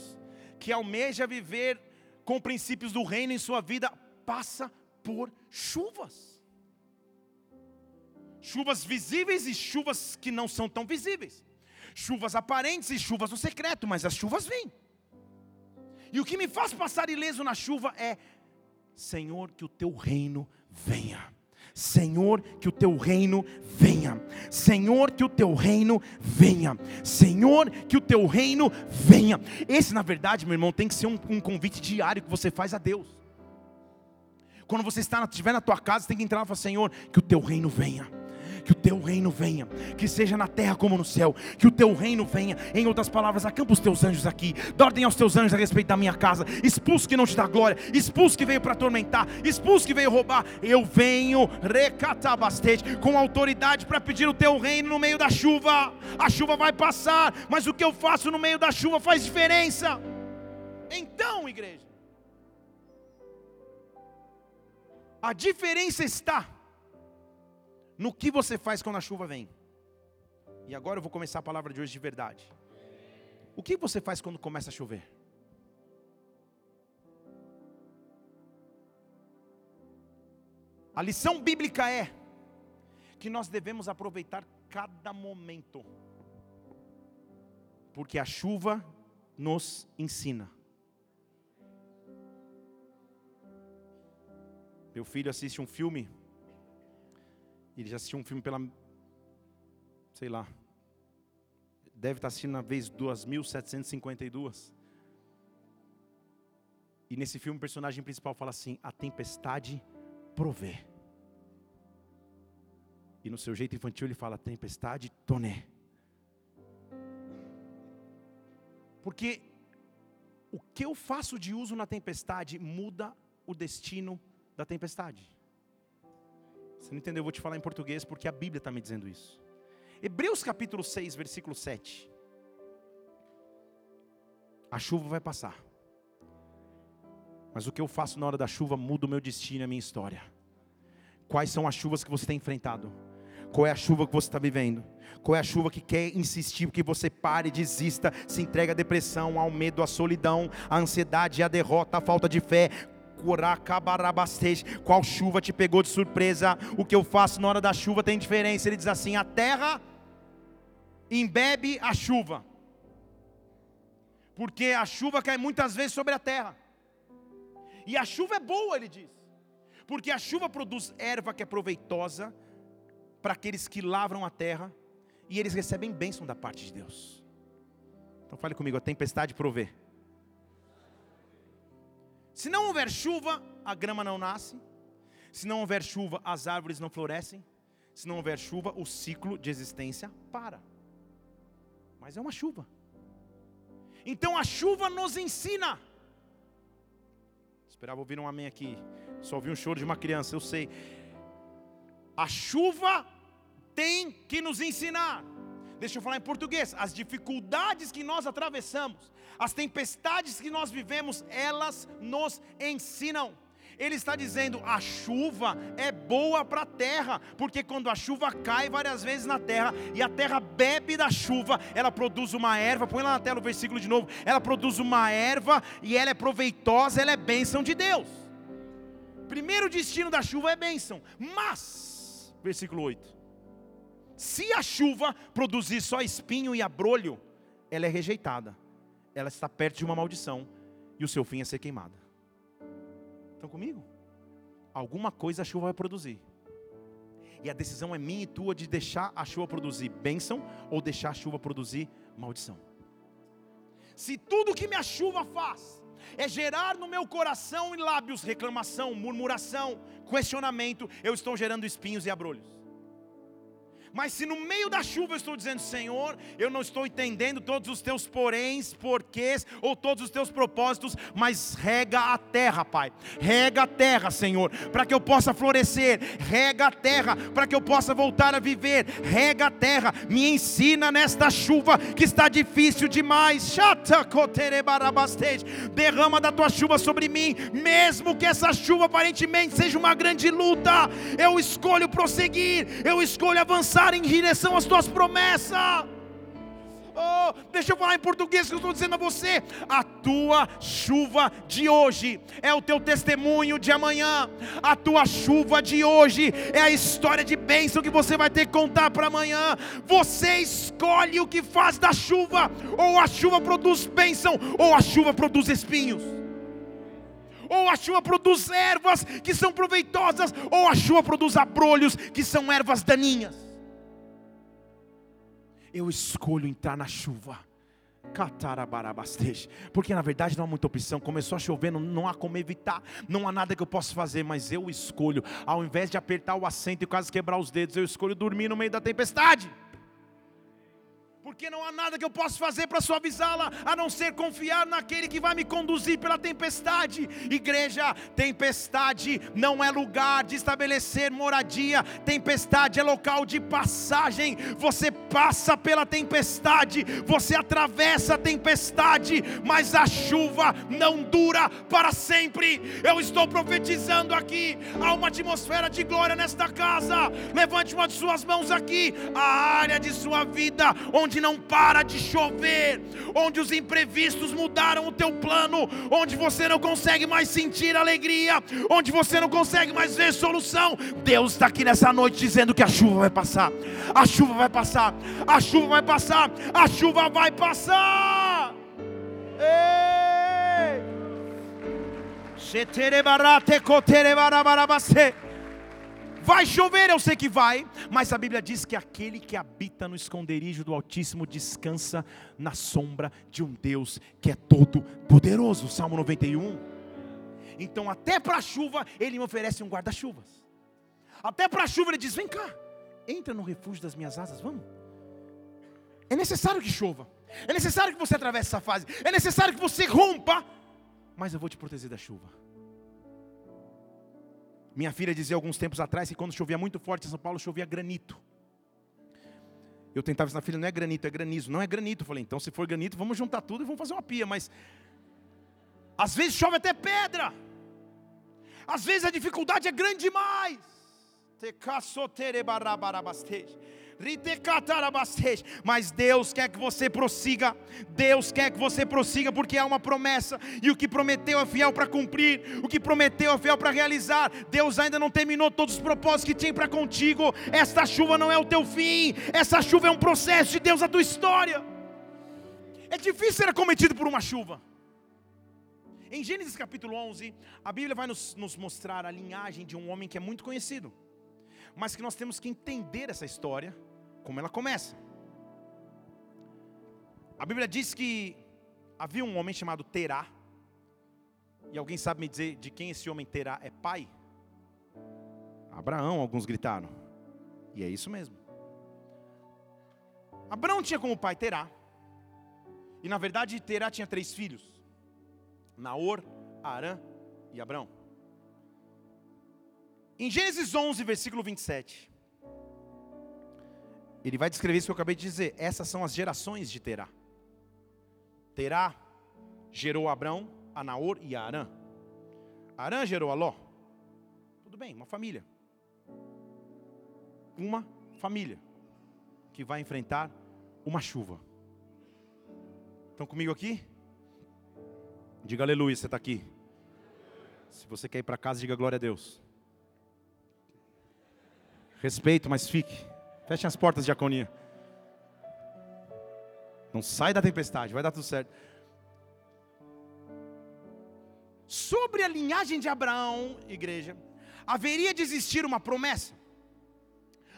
que almeja viver com princípios do reino em sua vida passa por chuvas. Chuvas visíveis e chuvas que não são tão visíveis. Chuvas aparentes e chuvas no secreto, mas as chuvas vêm. E o que me faz passar ileso na chuva é: Senhor, que o teu reino venha. Senhor, que o teu reino venha. Senhor, que o teu reino venha. Senhor, que o teu reino venha. Esse, na verdade, meu irmão, tem que ser um, um convite diário que você faz a Deus. Quando você está, estiver na tua casa, tem que entrar e falar: Senhor, que o teu reino venha que o teu reino venha, que seja na terra como no céu, que o teu reino venha. Em outras palavras, acampa os teus anjos aqui, dá ordem aos teus anjos a respeito da minha casa, expulso que não te dá glória, expulso que veio para atormentar, expulso que veio roubar. Eu venho recatabastete com autoridade para pedir o teu reino no meio da chuva. A chuva vai passar, mas o que eu faço no meio da chuva faz diferença. Então, igreja, a diferença está no que você faz quando a chuva vem. E agora eu vou começar a palavra de hoje de verdade. O que você faz quando começa a chover? A lição bíblica é que nós devemos aproveitar cada momento, porque a chuva nos ensina. Meu filho assiste um filme ele já assistiu um filme pela. Sei lá. Deve estar assistindo na vez 2752. E nesse filme o personagem principal fala assim: a tempestade provê. E no seu jeito infantil ele fala: tempestade toné. Porque o que eu faço de uso na tempestade muda o destino da tempestade. Você não entendeu? Eu vou te falar em português porque a Bíblia está me dizendo isso. Hebreus capítulo 6, versículo 7. A chuva vai passar. Mas o que eu faço na hora da chuva muda o meu destino, a minha história. Quais são as chuvas que você tem enfrentado? Qual é a chuva que você está vivendo? Qual é a chuva que quer insistir que você pare, desista, se entregue à depressão, ao medo, à solidão, à ansiedade, à derrota, à falta de fé? Qual chuva te pegou de surpresa? O que eu faço na hora da chuva tem diferença. Ele diz assim: a terra embebe a chuva, porque a chuva cai muitas vezes sobre a terra, e a chuva é boa, ele diz, porque a chuva produz erva que é proveitosa para aqueles que lavram a terra, e eles recebem bênção da parte de Deus. Então fale comigo, a tempestade provê. Se não houver chuva, a grama não nasce. Se não houver chuva, as árvores não florescem. Se não houver chuva, o ciclo de existência para. Mas é uma chuva. Então a chuva nos ensina. Esperava ouvir um amém aqui. Só ouvi um choro de uma criança, eu sei. A chuva tem que nos ensinar. Deixa eu falar em português. As dificuldades que nós atravessamos, as tempestades que nós vivemos, elas nos ensinam. Ele está dizendo: a chuva é boa para a terra, porque quando a chuva cai várias vezes na terra e a terra bebe da chuva, ela produz uma erva. Põe lá na tela o versículo de novo. Ela produz uma erva e ela é proveitosa, ela é bênção de Deus. Primeiro destino da chuva é bênção, mas, versículo 8 Se a chuva produzir só espinho e abrolho, ela é rejeitada. Ela está perto de uma maldição e o seu fim é ser queimada. Estão comigo? Alguma coisa a chuva vai produzir. E a decisão é minha e tua de deixar a chuva produzir bênção ou deixar a chuva produzir maldição. Se tudo que minha chuva faz é gerar no meu coração e lábios reclamação, murmuração, questionamento, eu estou gerando espinhos e abrolhos. Mas se no meio da chuva eu estou dizendo, Senhor, eu não estou entendendo todos os teus poréns, porquês ou todos os teus propósitos, mas rega a terra, Pai. Rega a terra, Senhor, para que eu possa florescer. Rega a terra para que eu possa voltar a viver. Rega a terra, me ensina nesta chuva que está difícil demais. Derrama da tua chuva sobre mim, mesmo que essa chuva aparentemente seja uma grande luta. Eu escolho prosseguir, eu escolho avançar avançar em direção às tuas promessas. Oh, deixa eu falar em português que eu estou dizendo a você. A tua chuva de hoje é o teu testemunho de amanhã. A tua chuva de hoje é a história de bênção que você vai ter que contar para amanhã. Você escolhe o que faz da chuva. Ou a chuva produz bênção, ou a chuva produz espinhos. Ou a chuva produz ervas que são proveitosas, ou a chuva produz abrolhos que são ervas daninhas eu escolho entrar na chuva. Porque na verdade não há muita opção. Começou a chover, não, não, há como evitar, não há nada que eu possa fazer, mas eu escolho, ao invés de apertar o assento e quase quebrar os dedos, eu escolho dormir no meio da tempestade porque não há nada que eu possa fazer para suavizá-la, a não ser confiar naquele que vai me conduzir pela tempestade. Igreja, tempestade não é lugar de estabelecer moradia, tempestade é local de passagem. Você passa pela tempestade, você atravessa a tempestade, mas a chuva não dura para sempre. Eu estou profetizando aqui, há uma atmosfera de glória nesta casa. Levante uma de suas mãos aqui, a área de sua vida onde não para de chover, onde os imprevistos mudaram o teu plano, onde você não consegue mais sentir alegria, onde você não consegue mais ver solução. Deus está aqui nessa noite dizendo que a chuva vai passar, a chuva vai passar, a chuva vai passar, a chuva vai passar. Ei! Vai chover, eu sei que vai, mas a Bíblia diz que aquele que habita no esconderijo do Altíssimo descansa na sombra de um Deus que é todo poderoso. Salmo 91. Então, até para a chuva, ele me oferece um guarda-chuvas. Até para a chuva, ele diz: Vem cá, entra no refúgio das minhas asas, vamos. É necessário que chova, é necessário que você atravesse essa fase, é necessário que você rompa, mas eu vou te proteger da chuva. Minha filha dizia alguns tempos atrás que quando chovia muito forte em São Paulo, chovia granito. Eu tentava dizer na filha, não é granito, é granizo. Não é granito. Eu falei, então se for granito, vamos juntar tudo e vamos fazer uma pia. Mas às vezes chove até pedra. Às vezes a dificuldade é grande demais. Te mas Deus quer que você prossiga, Deus quer que você prossiga, porque há uma promessa, e o que prometeu é fiel para cumprir, o que prometeu é fiel para realizar. Deus ainda não terminou todos os propósitos que tinha para contigo. Esta chuva não é o teu fim, essa chuva é um processo de Deus na tua história. É difícil ser acometido por uma chuva. Em Gênesis capítulo 11, a Bíblia vai nos, nos mostrar a linhagem de um homem que é muito conhecido, mas que nós temos que entender essa história como ela começa. A Bíblia diz que havia um homem chamado Terá. E alguém sabe me dizer de quem esse homem Terá é pai? Abraão, alguns gritaram. E é isso mesmo. Abraão tinha como pai Terá. E na verdade Terá tinha três filhos: Naor, Arã e Abrão. Em Gênesis 11, versículo 27, ele vai descrever isso que eu acabei de dizer. Essas são as gerações de Terá. Terá gerou Abrão, a Naor e Arã. Arã gerou a Ló. Tudo bem, uma família. Uma família que vai enfrentar uma chuva. Estão comigo aqui? Diga aleluia, você está aqui. Se você quer ir para casa, diga glória a Deus. Respeito, mas fique Fechem as portas, diaconia. Não sai da tempestade, vai dar tudo certo. Sobre a linhagem de Abraão, igreja, haveria de existir uma promessa.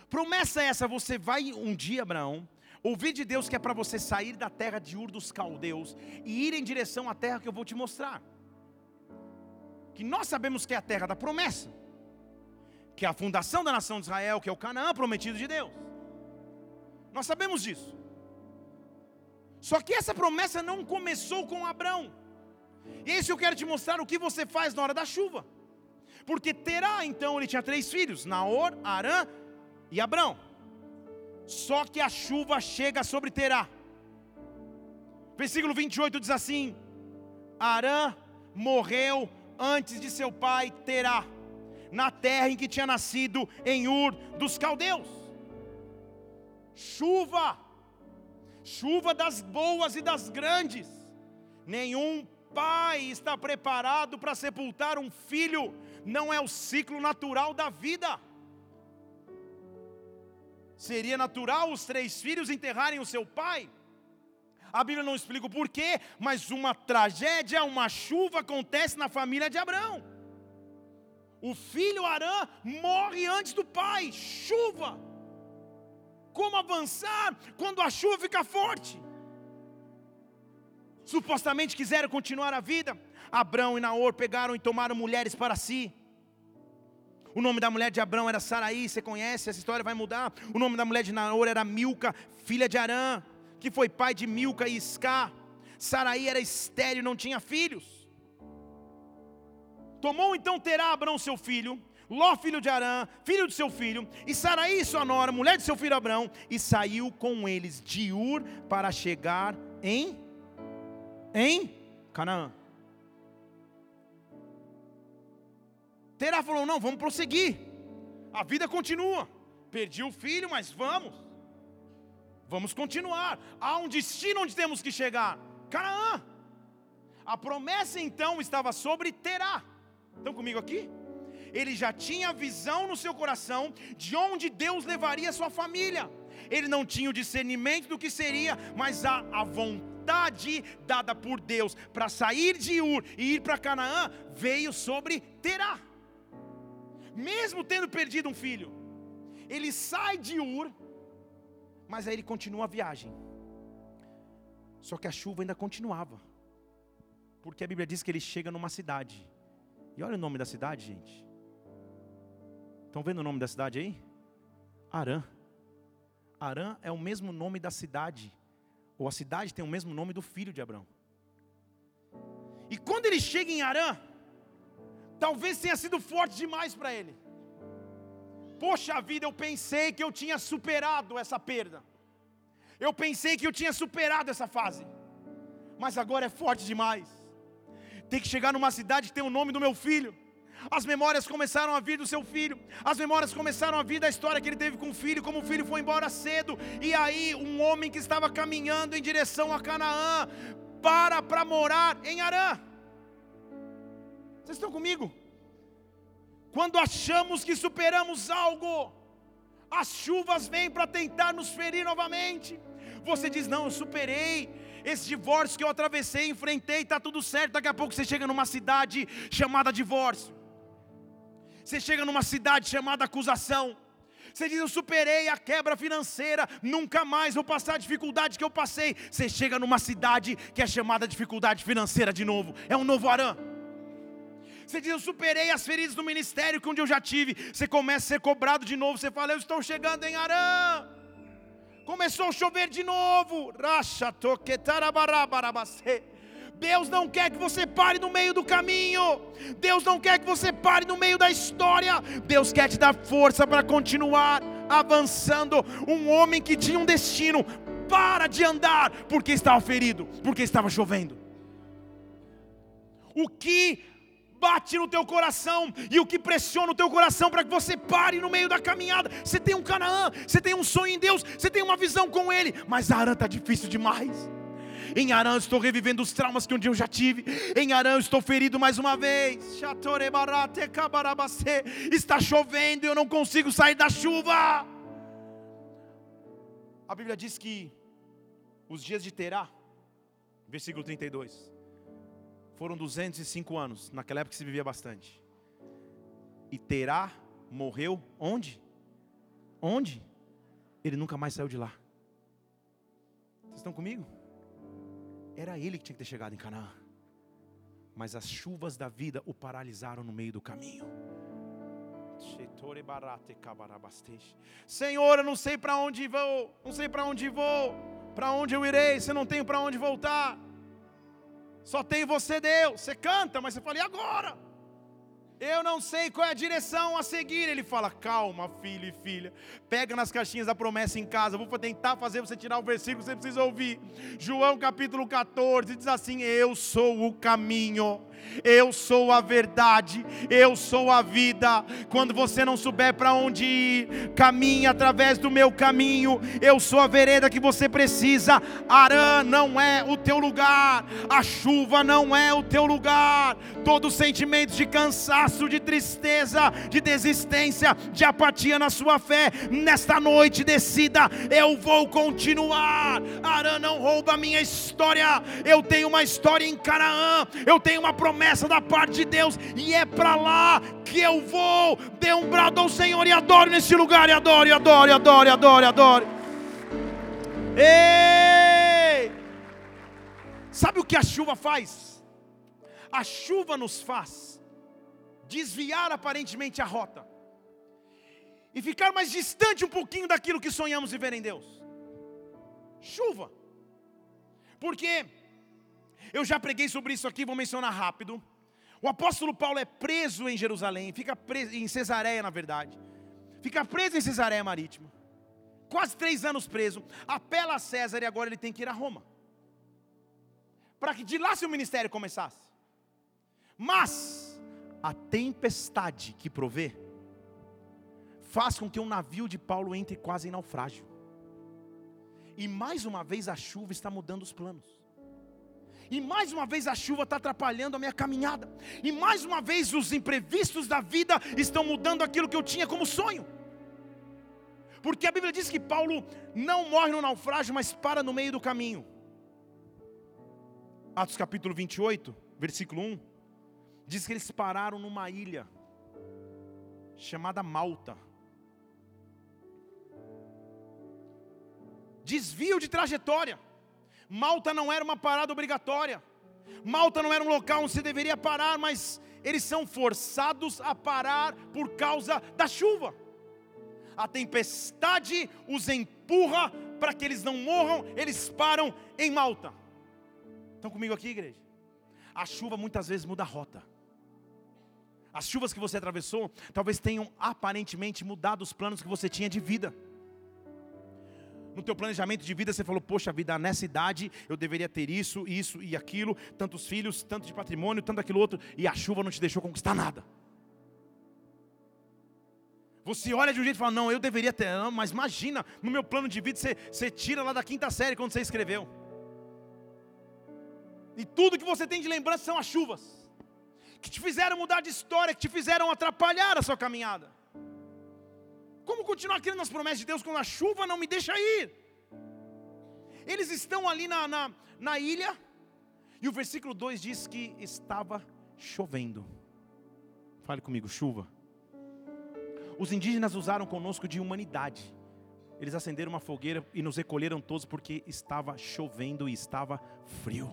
Promessa essa, você vai um dia, Abraão, ouvir de Deus que é para você sair da terra de Ur dos caldeus e ir em direção à terra que eu vou te mostrar. Que nós sabemos que é a terra da promessa, que é a fundação da nação de Israel, que é o Canaã prometido de Deus. Nós sabemos disso. Só que essa promessa não começou com Abraão. E esse eu quero te mostrar o que você faz na hora da chuva. Porque Terá, então, ele tinha três filhos: Naor, Arã e Abrão. Só que a chuva chega sobre Terá. Versículo 28 diz assim: Arã morreu antes de seu pai Terá, na terra em que tinha nascido, em Ur dos caldeus. Chuva chuva das boas e das grandes. Nenhum pai está preparado para sepultar um filho, não é o ciclo natural da vida. Seria natural os três filhos enterrarem o seu pai? A Bíblia não explica o porquê, mas uma tragédia, uma chuva acontece na família de Abraão. O filho Arã morre antes do pai, chuva como avançar quando a chuva fica forte. Supostamente quiseram continuar a vida. Abrão e Naor pegaram e tomaram mulheres para si. O nome da mulher de Abrão era Saraí, você conhece, essa história vai mudar. O nome da mulher de Naor era Milca, filha de Arã, que foi pai de Milca e Isca. Saraí era estéril, não tinha filhos. Tomou então Terá Abrão seu filho, Ló, filho de Arã, filho de seu filho, e Saraí, sua nora, mulher de seu filho Abrão, e saiu com eles de Ur para chegar em em Canaã. Terá falou: "Não, vamos prosseguir. A vida continua. Perdi o filho, mas vamos. Vamos continuar. Há um destino onde temos que chegar. Canaã. A promessa então estava sobre Terá. Estão comigo aqui? ele já tinha visão no seu coração de onde Deus levaria sua família. Ele não tinha o discernimento do que seria, mas a, a vontade dada por Deus para sair de Ur e ir para Canaã veio sobre Terá. Mesmo tendo perdido um filho, ele sai de Ur, mas aí ele continua a viagem. Só que a chuva ainda continuava. Porque a Bíblia diz que ele chega numa cidade. E olha o nome da cidade, gente. Estão vendo o nome da cidade aí? Arã. Arã é o mesmo nome da cidade, ou a cidade tem o mesmo nome do filho de Abraão. E quando ele chega em Arã, talvez tenha sido forte demais para ele. Poxa vida, eu pensei que eu tinha superado essa perda. Eu pensei que eu tinha superado essa fase. Mas agora é forte demais. Tem que chegar numa cidade que tem o nome do meu filho. As memórias começaram a vir do seu filho. As memórias começaram a vir da história que ele teve com o filho, como o filho foi embora cedo. E aí, um homem que estava caminhando em direção a Canaã, para para morar em Arã. Vocês estão comigo? Quando achamos que superamos algo, as chuvas vêm para tentar nos ferir novamente. Você diz: Não, eu superei, esse divórcio que eu atravessei, enfrentei, está tudo certo. Daqui a pouco você chega numa cidade chamada divórcio. Você chega numa cidade chamada acusação. Você diz, eu superei a quebra financeira, nunca mais vou passar a dificuldade que eu passei. Você chega numa cidade que é chamada dificuldade financeira de novo, é um novo Arã. Você diz, eu superei as feridas do ministério que um dia eu já tive. Você começa a ser cobrado de novo. Você fala, eu estou chegando em Arã. Começou a chover de novo. Deus não quer que você pare no meio do caminho. Deus não quer que você pare no meio da história. Deus quer te dar força para continuar avançando. Um homem que tinha um destino, para de andar porque estava ferido, porque estava chovendo. O que bate no teu coração e o que pressiona o teu coração para que você pare no meio da caminhada. Você tem um Canaã, você tem um sonho em Deus, você tem uma visão com Ele, mas Arã está difícil demais. Em Arã estou revivendo os traumas que um dia eu já tive. Em Arã estou ferido mais uma vez. Está chovendo e eu não consigo sair da chuva. A Bíblia diz que os dias de Terá, versículo 32, foram 205 anos. Naquela época se vivia bastante. E Terá morreu onde? Onde? Ele nunca mais saiu de lá. Vocês estão comigo? Era ele que tinha que ter chegado em Canaã. Mas as chuvas da vida o paralisaram no meio do caminho. Senhor, eu não sei para onde vou, não sei para onde vou, para onde eu irei, se não tenho para onde voltar. Só tem você, Deus. Você canta, mas você fala, e agora? Eu não sei qual é a direção a seguir. Ele fala: calma, filho e filha. Pega nas caixinhas da promessa em casa. Vou tentar fazer você tirar o versículo que você precisa ouvir. João capítulo 14 diz assim: Eu sou o caminho eu sou a verdade, eu sou a vida. Quando você não souber para onde ir, caminhe através do meu caminho. Eu sou a vereda que você precisa. Arã não é o teu lugar, a chuva não é o teu lugar. Todo sentimento de cansaço, de tristeza, de desistência, de apatia na sua fé, nesta noite decida, eu vou continuar. Arã não rouba a minha história. Eu tenho uma história em Canaã. Eu tenho uma promessa promessa da parte de Deus, e é para lá que eu vou. Dê um brado ao Senhor e adore nesse lugar, e adore, e adore, e adore, e adore, adore. Ei! Sabe o que a chuva faz? A chuva nos faz desviar aparentemente a rota e ficar mais distante um pouquinho daquilo que sonhamos viver em Deus. Chuva. Porque eu já preguei sobre isso aqui, vou mencionar rápido. O apóstolo Paulo é preso em Jerusalém, fica preso em Cesareia, na verdade. Fica preso em Cesareia Marítima. Quase três anos preso. Apela a César e agora ele tem que ir a Roma. Para que de lá seu ministério começasse. Mas a tempestade que provê faz com que o um navio de Paulo entre quase em naufrágio. E mais uma vez a chuva está mudando os planos. E mais uma vez a chuva está atrapalhando a minha caminhada. E mais uma vez os imprevistos da vida estão mudando aquilo que eu tinha como sonho. Porque a Bíblia diz que Paulo não morre no naufrágio, mas para no meio do caminho. Atos capítulo 28, versículo 1, diz que eles pararam numa ilha chamada Malta. Desvio de trajetória. Malta não era uma parada obrigatória. Malta não era um local onde você deveria parar, mas eles são forçados a parar por causa da chuva. A tempestade os empurra para que eles não morram, eles param em Malta. Estão comigo aqui, igreja? A chuva muitas vezes muda a rota. As chuvas que você atravessou talvez tenham aparentemente mudado os planos que você tinha de vida no teu planejamento de vida você falou, poxa vida, nessa idade eu deveria ter isso, isso e aquilo, tantos filhos, tanto de patrimônio, tanto aquilo outro, e a chuva não te deixou conquistar nada. Você olha de um jeito e fala, não, eu deveria ter, não, mas imagina, no meu plano de vida você, você tira lá da quinta série quando você escreveu. E tudo que você tem de lembrança são as chuvas, que te fizeram mudar de história, que te fizeram atrapalhar a sua caminhada. Como continuar crendo nas promessas de Deus quando a chuva não me deixa ir? Eles estão ali na, na, na ilha, e o versículo 2 diz que estava chovendo. Fale comigo, chuva. Os indígenas usaram conosco de humanidade. Eles acenderam uma fogueira e nos recolheram todos porque estava chovendo e estava frio.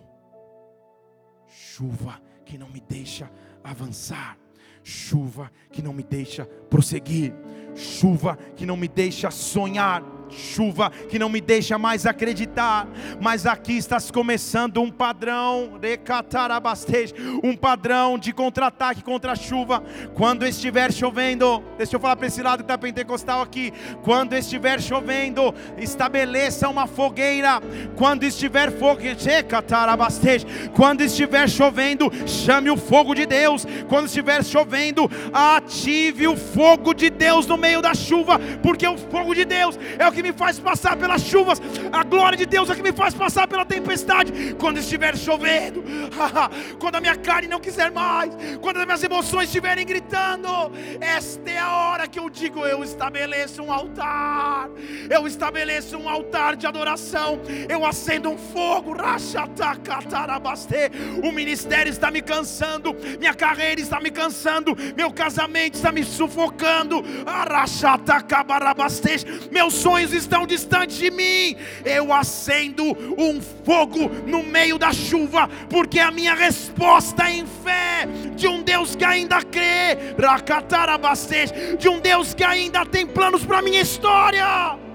Chuva que não me deixa avançar chuva que não me deixa prosseguir, chuva que não me deixa sonhar chuva que não me deixa mais acreditar, mas aqui está começando um padrão, um padrão de contra-ataque contra a chuva. Quando estiver chovendo, deixa eu falar para esse lado que está pentecostal aqui. Quando estiver chovendo, estabeleça uma fogueira. Quando estiver fogo, quando estiver chovendo, chame o fogo de Deus. Quando estiver chovendo, ative o fogo de Deus no meio da chuva, porque o fogo de Deus é o que que me faz passar pelas chuvas, a glória de Deus é que me faz passar pela tempestade. Quando estiver chovendo, quando a minha carne não quiser mais, quando as minhas emoções estiverem gritando, esta é a hora que eu digo: eu estabeleço um altar, eu estabeleço um altar de adoração, eu acendo um fogo, o ministério está me cansando, minha carreira está me cansando, meu casamento está me sufocando, meus sonhos estão distantes de mim. Eu acendo um fogo no meio da chuva, porque a minha resposta é em fé de um Deus que ainda crê, de um Deus que ainda tem planos para minha história.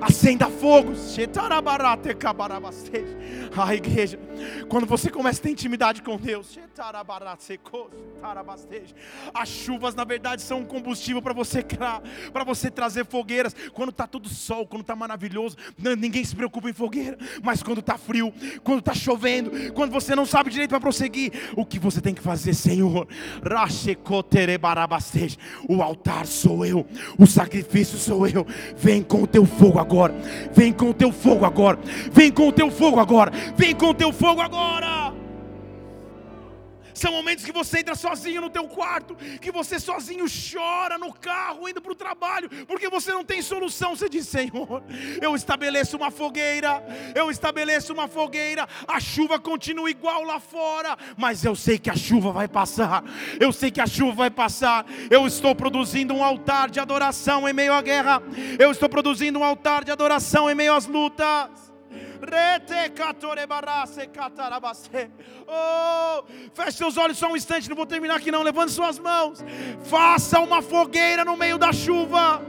Acenda fogo. A igreja, quando você começa a ter intimidade com Deus, as chuvas na verdade são um combustível para você para você trazer fogueiras. Quando está tudo sol, quando está maravilhoso, ninguém se preocupa em fogueira. Mas quando está frio, quando está chovendo, quando você não sabe direito para prosseguir, o que você tem que fazer, Senhor? O altar sou eu, o sacrifício sou eu. Vem com o teu fogo agora. Vem com o teu fogo agora. Vem com o teu fogo agora. Vem com o teu fogo agora. São momentos que você entra sozinho no teu quarto, que você sozinho chora no carro indo para o trabalho, porque você não tem solução. Você diz: Senhor, eu estabeleço uma fogueira, eu estabeleço uma fogueira. A chuva continua igual lá fora, mas eu sei que a chuva vai passar. Eu sei que a chuva vai passar. Eu estou produzindo um altar de adoração em meio à guerra. Eu estou produzindo um altar de adoração em meio às lutas. Oh, feche seus olhos só um instante, não vou terminar aqui não. Levante suas mãos. Faça uma fogueira no meio da chuva.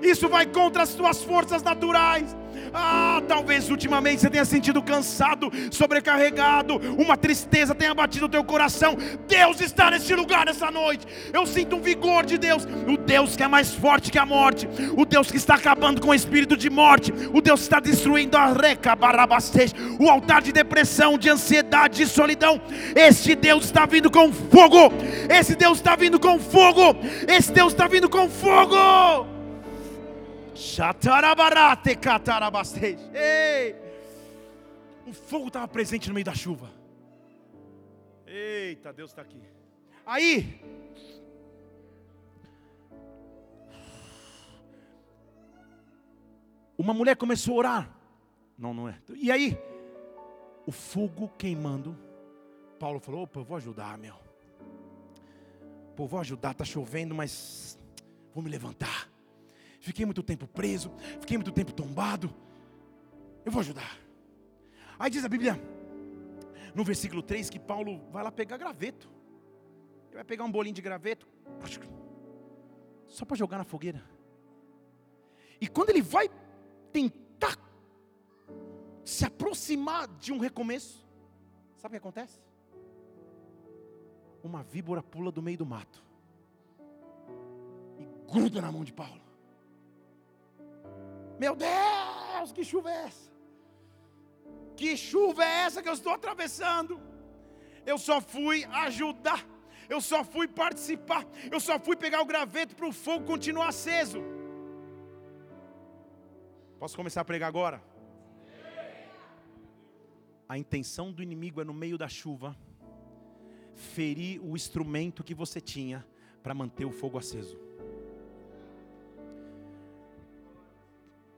Isso vai contra as suas forças naturais. Ah, talvez ultimamente você tenha sentido cansado, sobrecarregado, uma tristeza tenha batido o teu coração. Deus está neste lugar nessa noite. Eu sinto um vigor de Deus, o Deus que é mais forte que a morte, o Deus que está acabando com o espírito de morte, o Deus que está destruindo a reca o altar de depressão, de ansiedade, de solidão. Este Deus está vindo com fogo. Esse Deus está vindo com fogo. Esse Deus está vindo com fogo. Ei! O fogo estava presente no meio da chuva. Eita, Deus está aqui. Aí, uma mulher começou a orar. Não, não é. E aí, o fogo queimando. Paulo falou: opa, eu vou ajudar, meu. Pô, vou ajudar, está chovendo, mas vou me levantar fiquei muito tempo preso, fiquei muito tempo tombado. Eu vou ajudar. Aí diz a Bíblia, no versículo 3, que Paulo vai lá pegar graveto. Ele vai pegar um bolinho de graveto, só para jogar na fogueira. E quando ele vai tentar se aproximar de um recomeço, sabe o que acontece? Uma víbora pula do meio do mato e gruda na mão de Paulo. Meu Deus, que chuva é essa? Que chuva é essa que eu estou atravessando? Eu só fui ajudar, eu só fui participar, eu só fui pegar o graveto para o fogo continuar aceso. Posso começar a pregar agora? A intenção do inimigo é no meio da chuva ferir o instrumento que você tinha para manter o fogo aceso.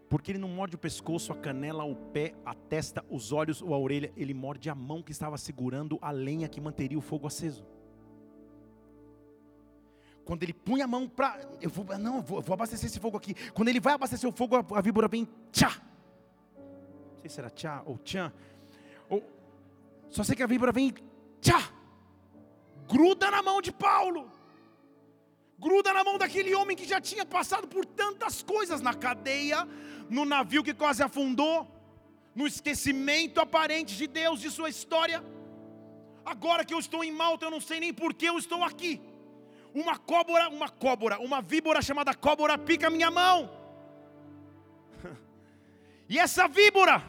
Porque ele não morde o pescoço, a canela, o pé, a testa, os olhos ou a orelha, ele morde a mão que estava segurando a lenha que manteria o fogo aceso. Quando ele punha a mão para. Eu vou, não, eu vou, eu vou, abastecer esse fogo aqui. Quando ele vai abastecer o fogo, a, a víbora vem tchá. Não sei se era tchá ou tchan. Ou, só sei que a víbora vem tchá. Gruda na mão de Paulo gruda na mão daquele homem que já tinha passado por tantas coisas na cadeia, no navio que quase afundou, no esquecimento aparente de Deus, de sua história. Agora que eu estou em Malta, eu não sei nem por que eu estou aqui. Uma cobra, uma cobra, uma víbora chamada cobra pica minha mão. E essa víbora,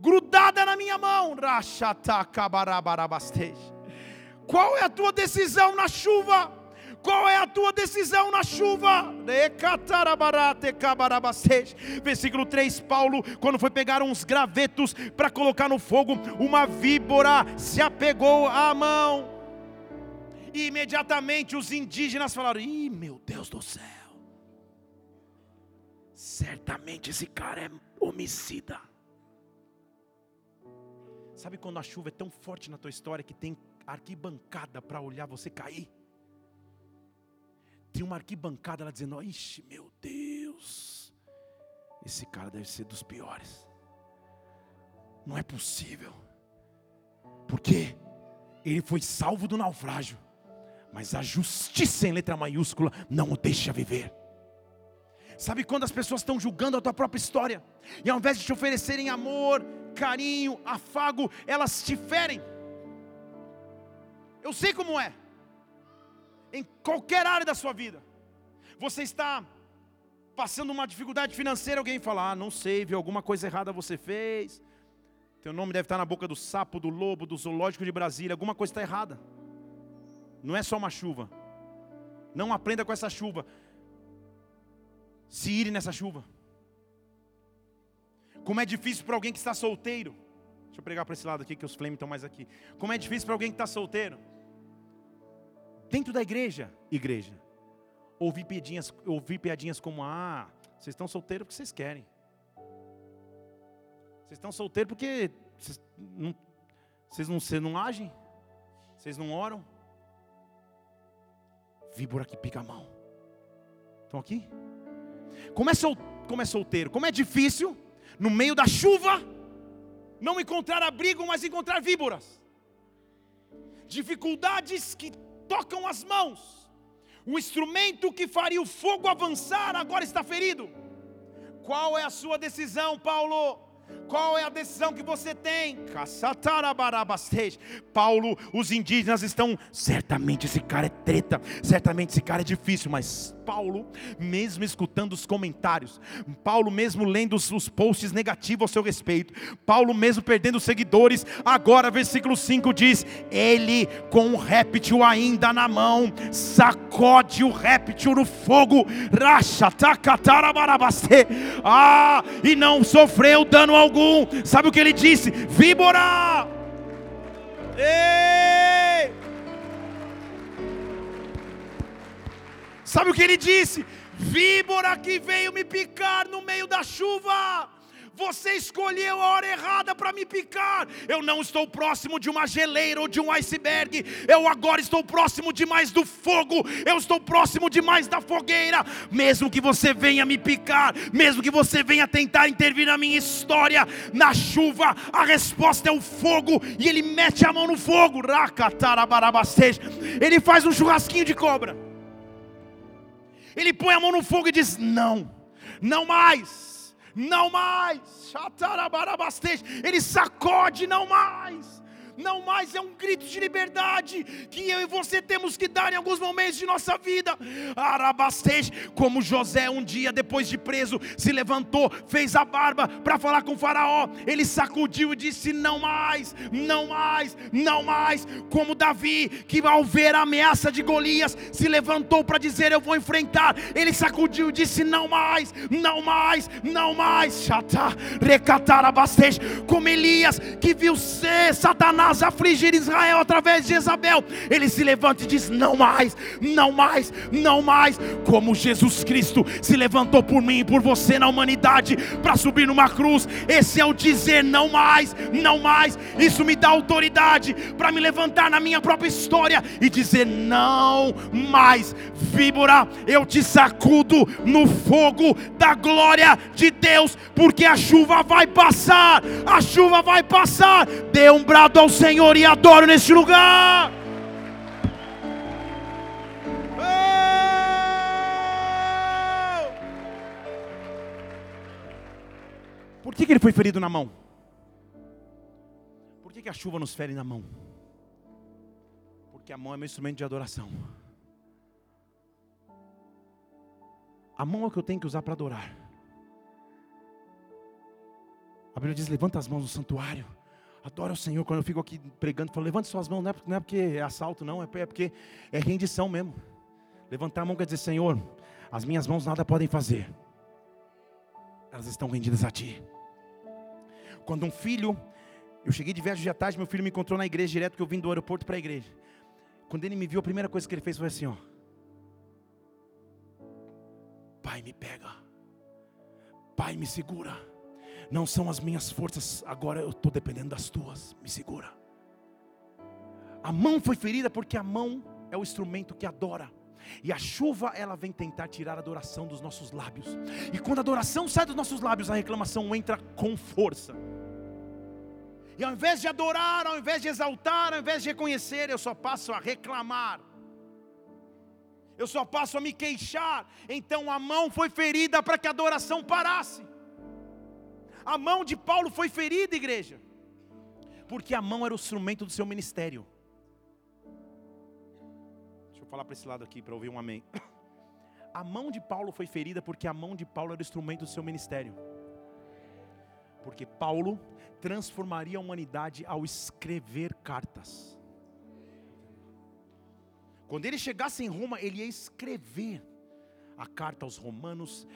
grudada na minha mão, qual é a tua decisão na chuva? Qual é a tua decisão na chuva? Versículo 3: Paulo, quando foi pegar uns gravetos para colocar no fogo, uma víbora se apegou à mão. E imediatamente os indígenas falaram: Ih, meu Deus do céu, certamente esse cara é homicida. Sabe quando a chuva é tão forte na tua história que tem arquibancada para olhar você cair? Tem uma arquibancada lá dizendo: Ixi, meu Deus, esse cara deve ser dos piores. Não é possível. Porque ele foi salvo do naufrágio, mas a justiça em letra maiúscula não o deixa viver. Sabe quando as pessoas estão julgando a tua própria história, e ao invés de te oferecerem amor, carinho, afago, elas te ferem. Eu sei como é em qualquer área da sua vida. Você está passando uma dificuldade financeira, alguém fala: "Ah, não sei, viu alguma coisa errada você fez. Teu nome deve estar na boca do sapo, do lobo, do zoológico de Brasília, alguma coisa está errada". Não é só uma chuva. Não aprenda com essa chuva. Se ire nessa chuva. Como é difícil para alguém que está solteiro. Deixa eu pregar para esse lado aqui, que os flames estão mais aqui. Como é difícil para alguém que está solteiro dentro da igreja, igreja, ouvir piadinhas, ouvir piadinhas como: ah, vocês estão solteiros porque vocês querem. Vocês estão solteiros porque vocês não, vocês não, vocês não agem, vocês não oram. Víbora que pica a mão. Estão aqui? Como é, sol, como é solteiro? Como é difícil, no meio da chuva, não encontrar abrigo, mas encontrar víboras. Dificuldades que tocam as mãos. O instrumento que faria o fogo avançar agora está ferido. Qual é a sua decisão, Paulo? Qual é a decisão que você tem? Paulo, os indígenas estão. Certamente esse cara é treta, certamente esse cara é difícil, mas Paulo, mesmo escutando os comentários, Paulo mesmo lendo os, os posts negativos ao seu respeito, Paulo mesmo perdendo seguidores, agora versículo 5 diz: Ele com o réptil ainda na mão, sacode o réptil no fogo, ah, e não sofreu dano algum. Sabe o que ele disse? Víbora! Ei! Sabe o que ele disse? Víbora que veio me picar no meio da chuva. Você escolheu a hora errada para me picar. Eu não estou próximo de uma geleira ou de um iceberg. Eu agora estou próximo demais do fogo. Eu estou próximo demais da fogueira. Mesmo que você venha me picar, mesmo que você venha tentar intervir na minha história, na chuva, a resposta é o fogo. E ele mete a mão no fogo. Ele faz um churrasquinho de cobra. Ele põe a mão no fogo e diz: Não, não mais, não mais. Ele sacode, não mais não mais é um grito de liberdade que eu e você temos que dar em alguns momentos de nossa vida. Arabastej, como José um dia depois de preso se levantou, fez a barba para falar com o faraó, ele sacudiu e disse: "Não mais, não mais, não mais". Como Davi, que ao ver a ameaça de Golias, se levantou para dizer: "Eu vou enfrentar". Ele sacudiu e disse: "Não mais, não mais, não mais". Chata, recatar abastej, como Elias que viu Satanás Satanás afligir Israel através de Jezabel, ele se levanta e diz: Não mais, não mais, não mais. Como Jesus Cristo se levantou por mim e por você na humanidade para subir numa cruz, esse é o dizer: Não mais, não mais. Isso me dá autoridade para me levantar na minha própria história e dizer: Não mais, víbora, eu te sacudo no fogo da glória de Deus, porque a chuva vai passar, a chuva vai passar. Dê um brado ao Senhor e adoro neste lugar. Por que, que ele foi ferido na mão? Por que, que a chuva nos fere na mão? Porque a mão é meu instrumento de adoração. A mão é o que eu tenho que usar para adorar. A Bíblia diz: levanta as mãos no santuário Adoro o Senhor. Quando eu fico aqui pregando, falo, levante suas mãos, não é, não é porque é assalto, não, é, é porque é rendição mesmo. Levantar a mão quer dizer, Senhor, as minhas mãos nada podem fazer, elas estão rendidas a Ti. Quando um filho, eu cheguei de viagem de tarde, meu filho me encontrou na igreja direto, que eu vim do aeroporto para a igreja. Quando ele me viu, a primeira coisa que ele fez foi assim: ó, Pai, me pega, Pai, me segura. Não são as minhas forças, agora eu estou dependendo das tuas, me segura. A mão foi ferida porque a mão é o instrumento que adora. E a chuva, ela vem tentar tirar a adoração dos nossos lábios. E quando a adoração sai dos nossos lábios, a reclamação entra com força. E ao invés de adorar, ao invés de exaltar, ao invés de reconhecer, eu só passo a reclamar. Eu só passo a me queixar. Então a mão foi ferida para que a adoração parasse. A mão de Paulo foi ferida, igreja. Porque a mão era o instrumento do seu ministério falar para esse lado aqui para ouvir um amém. A mão de Paulo foi ferida porque a mão de Paulo era o instrumento do seu ministério. Porque Paulo transformaria a humanidade ao escrever cartas. Quando ele chegasse em Roma, ele ia escrever a carta aos Romanos,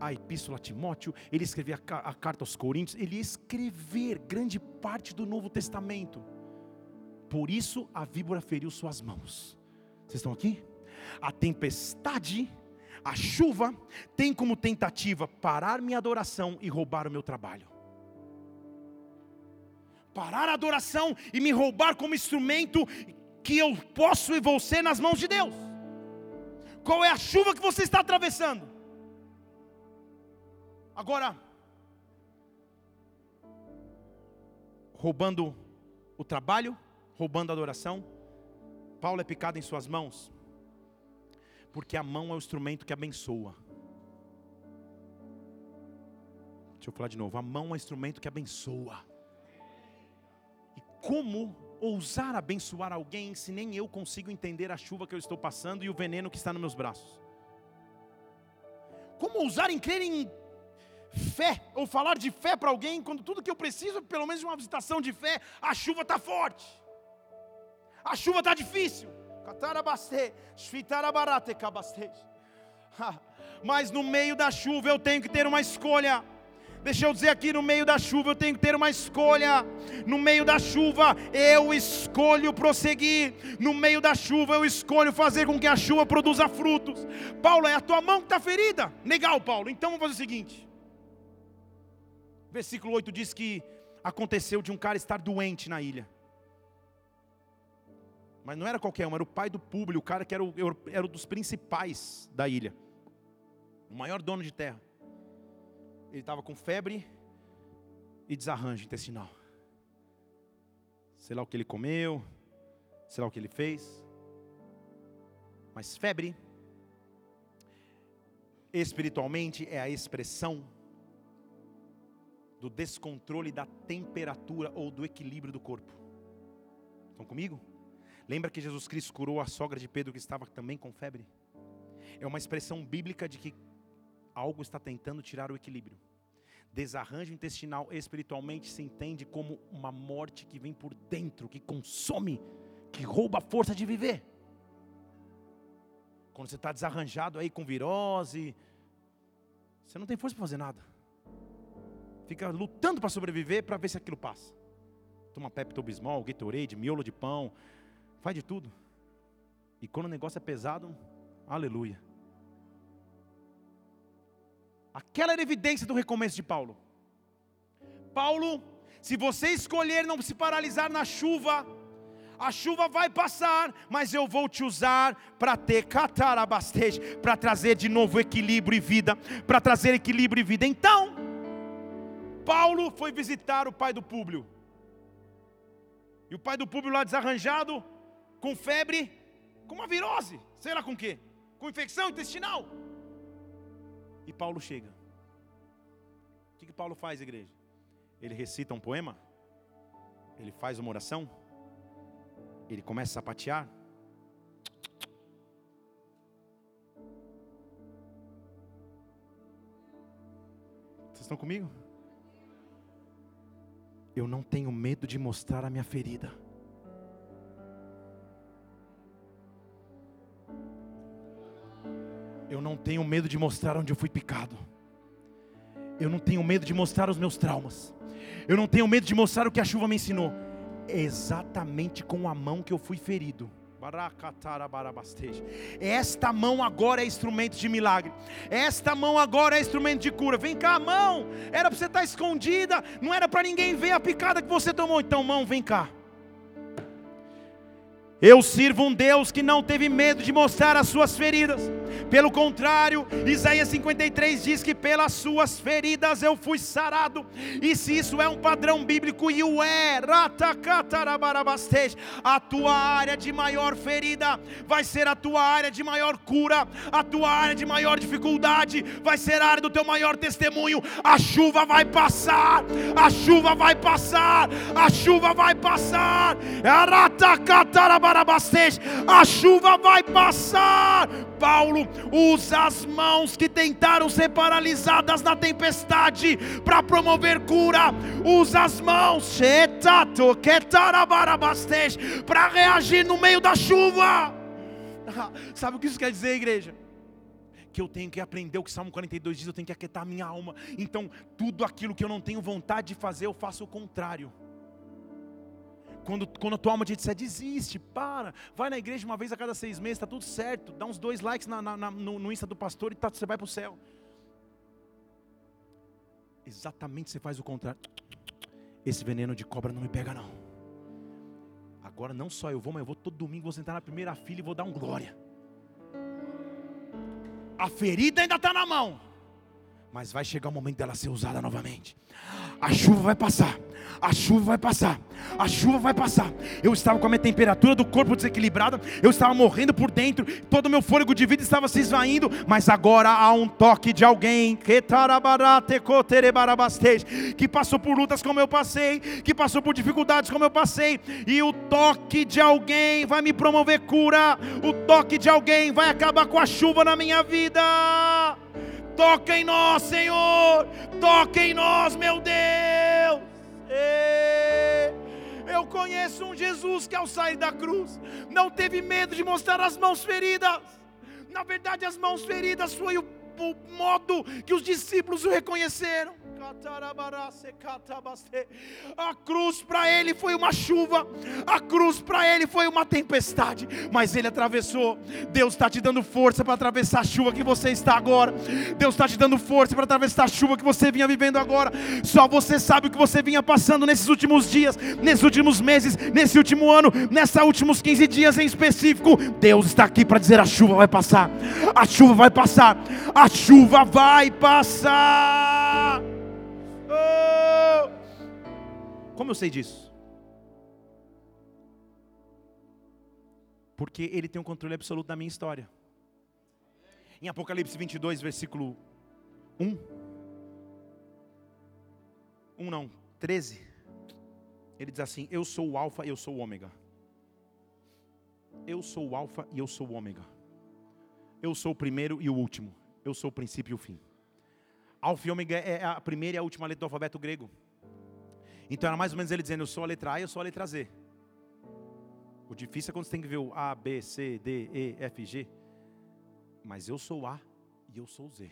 a epístola a Timóteo, ele escrevia a carta aos Coríntios, ele ia escrever grande parte do Novo Testamento. Por isso a víbora feriu suas mãos. Vocês estão aqui? A tempestade, a chuva, tem como tentativa parar minha adoração e roubar o meu trabalho. Parar a adoração e me roubar como instrumento que eu posso e vou ser nas mãos de Deus. Qual é a chuva que você está atravessando? Agora, roubando o trabalho, roubando a adoração, Paulo é picado em suas mãos, porque a mão é o instrumento que abençoa. Deixa eu falar de novo: a mão é o instrumento que abençoa. E como ousar abençoar alguém se nem eu consigo entender a chuva que eu estou passando e o veneno que está nos meus braços? Como ousar em crer em fé ou falar de fé para alguém quando tudo que eu preciso, pelo menos uma visitação de fé, a chuva está forte? A chuva está difícil. Mas no meio da chuva eu tenho que ter uma escolha. Deixa eu dizer aqui, no meio da chuva eu tenho que ter uma escolha. No meio da chuva eu escolho prosseguir. No meio da chuva eu escolho fazer com que a chuva produza frutos. Paulo, é a tua mão que está ferida. Legal, Paulo. Então vamos fazer o seguinte. Versículo 8 diz que aconteceu de um cara estar doente na ilha. Mas não era qualquer um, era o pai do Públio, o cara que era, o, era um dos principais da ilha. O maior dono de terra. Ele estava com febre e desarranjo intestinal. Sei lá o que ele comeu, sei lá o que ele fez. Mas febre, espiritualmente, é a expressão do descontrole da temperatura ou do equilíbrio do corpo. Estão comigo? Lembra que Jesus Cristo curou a sogra de Pedro que estava também com febre? É uma expressão bíblica de que algo está tentando tirar o equilíbrio. Desarranjo intestinal espiritualmente se entende como uma morte que vem por dentro, que consome, que rouba a força de viver. Quando você está desarranjado aí com virose, você não tem força para fazer nada. Fica lutando para sobreviver para ver se aquilo passa. Toma Pepto-Bismol, Gatorade, miolo de pão, faz de tudo. E quando o negócio é pesado, aleluia. Aquela era evidência do recomeço de Paulo. Paulo, se você escolher não se paralisar na chuva, a chuva vai passar, mas eu vou te usar para ter catarabastej, para trazer de novo equilíbrio e vida, para trazer equilíbrio e vida. Então, Paulo foi visitar o pai do Públio. E o pai do Públio lá desarranjado, com febre, com uma virose, sei lá com quê, com infecção intestinal. E Paulo chega. O que, que Paulo faz, igreja? Ele recita um poema, ele faz uma oração, ele começa a sapatear. Vocês estão comigo? Eu não tenho medo de mostrar a minha ferida. Eu não tenho medo de mostrar onde eu fui picado. Eu não tenho medo de mostrar os meus traumas. Eu não tenho medo de mostrar o que a chuva me ensinou. Exatamente com a mão que eu fui ferido. Esta mão agora é instrumento de milagre. Esta mão agora é instrumento de cura. Vem cá, mão. Era para você estar escondida. Não era para ninguém ver a picada que você tomou. Então, mão, vem cá. Eu sirvo um Deus que não teve medo de mostrar as suas feridas. Pelo contrário, Isaías 53 diz que pelas suas feridas eu fui sarado. E se isso é um padrão bíblico, e o é, a tua área de maior ferida vai ser a tua área de maior cura, a tua área de maior dificuldade vai ser a área do teu maior testemunho. A chuva vai passar, a chuva vai passar, a chuva vai passar. A chuva vai passar. Paulo usa as mãos que tentaram ser paralisadas na tempestade para promover cura. Usa as mãos para reagir no meio da chuva. Sabe o que isso quer dizer, igreja? que eu tenho que aprender o que Salmo 42 diz, eu tenho que aquietar a minha alma. Então, tudo aquilo que eu não tenho vontade de fazer, eu faço o contrário. Quando, quando a tua alma te disser, desiste, para, vai na igreja uma vez a cada seis meses, está tudo certo, dá uns dois likes na, na, no, no Insta do pastor e tá, você vai para o céu. Exatamente você faz o contrário. Esse veneno de cobra não me pega, não. Agora não só eu vou, mas eu vou todo domingo, vou sentar na primeira fila e vou dar um glória. A ferida ainda está na mão, mas vai chegar o momento dela ser usada novamente. A chuva vai passar, a chuva vai passar, a chuva vai passar. Eu estava com a minha temperatura do corpo desequilibrada, eu estava morrendo por dentro, todo o meu fôlego de vida estava se esvaindo, mas agora há um toque de alguém. Que passou por lutas como eu passei, que passou por dificuldades como eu passei, e o toque de alguém vai me promover cura, o toque de alguém vai acabar com a chuva na minha vida. Toca em nós, Senhor. Toca em nós, meu Deus. Eu conheço um Jesus que ao sair da cruz não teve medo de mostrar as mãos feridas. Na verdade, as mãos feridas foi o, o modo que os discípulos o reconheceram. A cruz para ele foi uma chuva, a cruz para ele foi uma tempestade, mas ele atravessou. Deus está te dando força para atravessar a chuva que você está agora. Deus está te dando força para atravessar a chuva que você vinha vivendo agora. Só você sabe o que você vinha passando nesses últimos dias, nesses últimos meses, nesse último ano, nessa últimos 15 dias em específico. Deus está aqui para dizer: a chuva vai passar, a chuva vai passar, a chuva vai passar. Como eu sei disso? Porque Ele tem um controle absoluto da minha história. Em Apocalipse 22, versículo 1. 1 não, 13. Ele diz assim: Eu sou o Alfa e eu sou o Ômega. Eu sou o Alfa e eu sou o Ômega. Eu sou o primeiro e o último. Eu sou o princípio e o fim. Alfa e Ômega é a primeira e a última letra do alfabeto grego. Então era mais ou menos ele dizendo: Eu sou a letra A e eu sou a letra Z. O difícil é quando você tem que ver o A, B, C, D, E, F, G. Mas eu sou A e eu sou Z.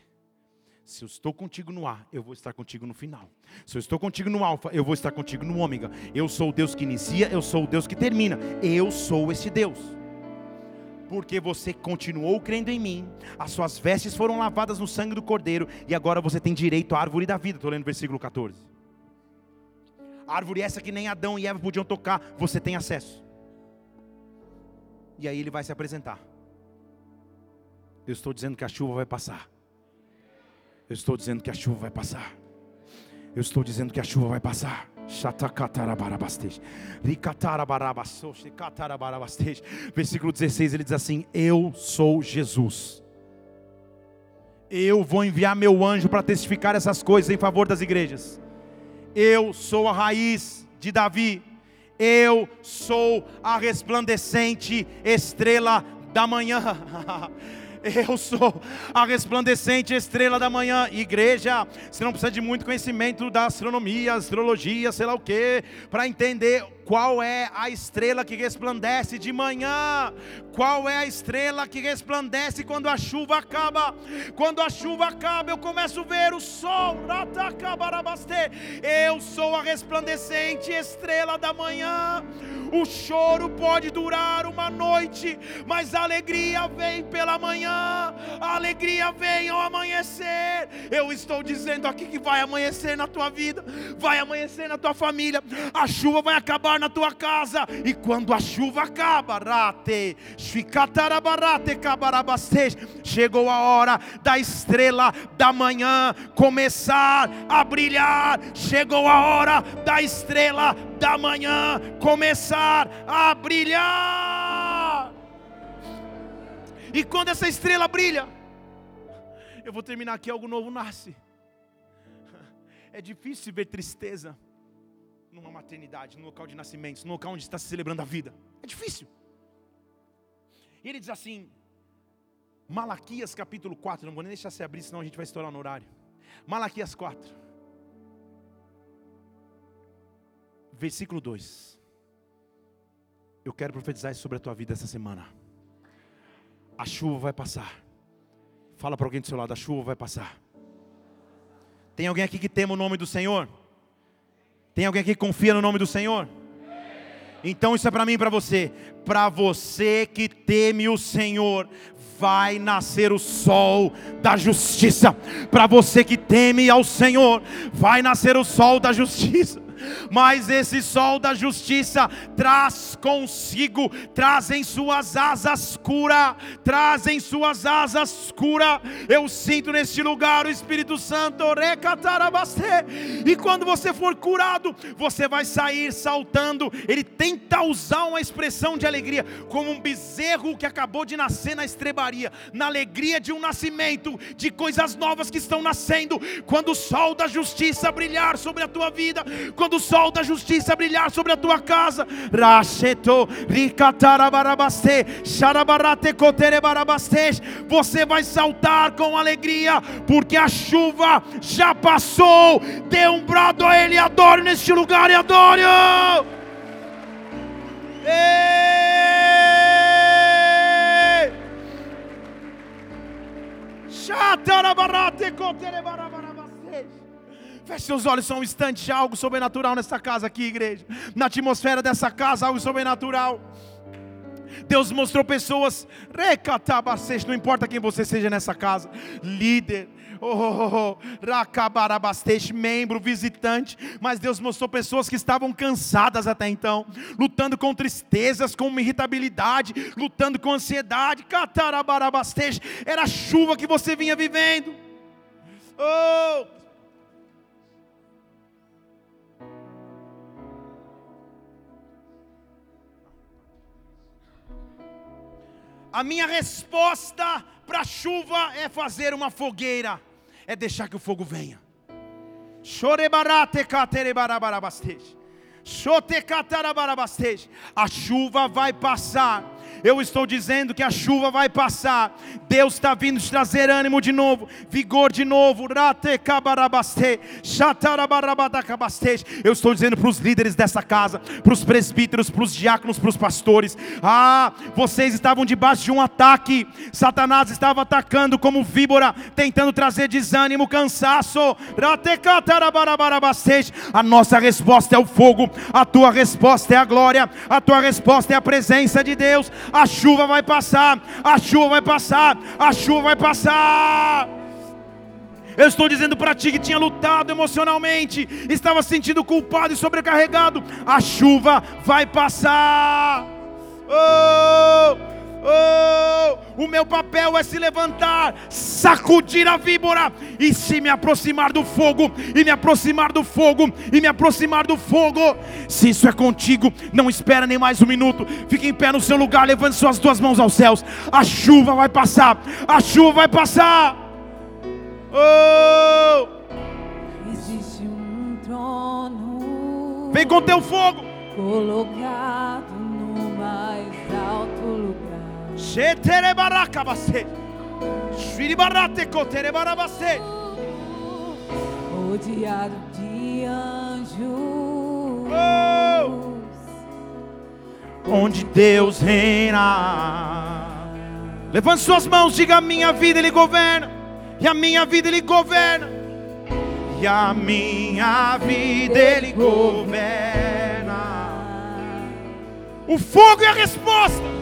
Se eu estou contigo no A, eu vou estar contigo no final. Se eu estou contigo no Alfa, eu vou estar contigo no Ômega. Eu sou o Deus que inicia, eu sou o Deus que termina. Eu sou esse Deus. Porque você continuou crendo em mim, as suas vestes foram lavadas no sangue do Cordeiro, e agora você tem direito à árvore da vida. Estou lendo o versículo 14. Árvore essa que nem Adão e Eva podiam tocar, você tem acesso. E aí ele vai se apresentar. Eu estou dizendo que a chuva vai passar. Eu estou dizendo que a chuva vai passar. Eu estou dizendo que a chuva vai passar. Versículo 16 ele diz assim: Eu sou Jesus. Eu vou enviar meu anjo para testificar essas coisas em favor das igrejas. Eu sou a raiz de Davi. Eu sou a resplandecente estrela da manhã. Eu sou a resplandecente estrela da manhã. Igreja, você não precisa de muito conhecimento da astronomia, astrologia, sei lá o que, para entender qual é a estrela que resplandece de manhã? Qual é a estrela que resplandece quando a chuva acaba? Quando a chuva acaba, eu começo a ver o sol. Eu sou a resplandecente estrela da manhã. O choro pode durar uma noite, mas a alegria vem pela manhã. A alegria vem ao amanhecer. Eu estou dizendo aqui que vai amanhecer na tua vida, vai amanhecer na tua família. A chuva vai acabar na tua casa. E quando a chuva acaba, rate, chegou a hora da estrela da manhã começar a brilhar. Chegou a hora da estrela da manhã começar a brilhar. E quando essa estrela brilha, eu vou terminar aqui, algo novo nasce. É difícil ver tristeza numa maternidade, no local de nascimento, no local onde está se celebrando a vida. É difícil. E ele diz assim, Malaquias capítulo 4, não vou nem deixar você abrir, senão a gente vai estourar no horário. Malaquias 4, versículo 2. Eu quero profetizar sobre a tua vida essa semana. A chuva vai passar. Fala para alguém do seu lado, a chuva vai passar. Tem alguém aqui que tema o nome do Senhor? Tem alguém que confia no nome do Senhor? Então isso é para mim e para você. Para você que teme o Senhor, vai nascer o sol da justiça. Para você que teme ao Senhor, vai nascer o sol da justiça mas esse sol da justiça traz consigo, traz em suas asas cura, traz em suas asas cura. Eu sinto neste lugar o Espírito Santo, e quando você for curado, você vai sair saltando. Ele tenta usar uma expressão de alegria, como um bezerro que acabou de nascer na estrebaria, na alegria de um nascimento, de coisas novas que estão nascendo. Quando o sol da justiça brilhar sobre a tua vida, quando o sol da justiça brilhar sobre a tua casa, você vai saltar com alegria, porque a chuva já passou. Dê um brado a Ele, adore neste lugar e adore. Shatarabarate kotere. Feche seus olhos só um instante, algo sobrenatural nessa casa aqui, igreja. Na atmosfera dessa casa, algo sobrenatural. Deus mostrou pessoas, não importa quem você seja nessa casa, líder, oh, oh, oh, membro, visitante, mas Deus mostrou pessoas que estavam cansadas até então, lutando com tristezas, com irritabilidade, lutando com ansiedade, era a chuva que você vinha vivendo. Oh, A minha resposta para a chuva é fazer uma fogueira, é deixar que o fogo venha. A chuva vai passar eu estou dizendo que a chuva vai passar. Deus está vindo te trazer ânimo de novo, vigor de novo. Eu estou dizendo para os líderes dessa casa, para os presbíteros, para os diáconos, para os pastores: Ah, vocês estavam debaixo de um ataque. Satanás estava atacando como víbora, tentando trazer desânimo, cansaço. A nossa resposta é o fogo, a tua resposta é a glória, a tua resposta é a presença de Deus a chuva vai passar, a chuva vai passar, a chuva vai passar. Eu estou dizendo para ti que tinha lutado emocionalmente, estava sentindo culpado e sobrecarregado. A chuva vai passar. Oh! Oh, o meu papel é se levantar, sacudir a víbora e se me aproximar do fogo, e me aproximar do fogo, e me aproximar do fogo. Se isso é contigo, não espera nem mais um minuto. Fique em pé no seu lugar, levante suas duas mãos aos céus. A chuva vai passar, a chuva vai passar. Oh! Existe um trono. Vem com teu fogo. Colocado no mais rodeado de anjos. Oh! Onde Deus reina. Levante suas mãos, diga: A minha vida Ele governa. E a minha vida Ele governa. E a minha vida Ele governa. O fogo é a resposta.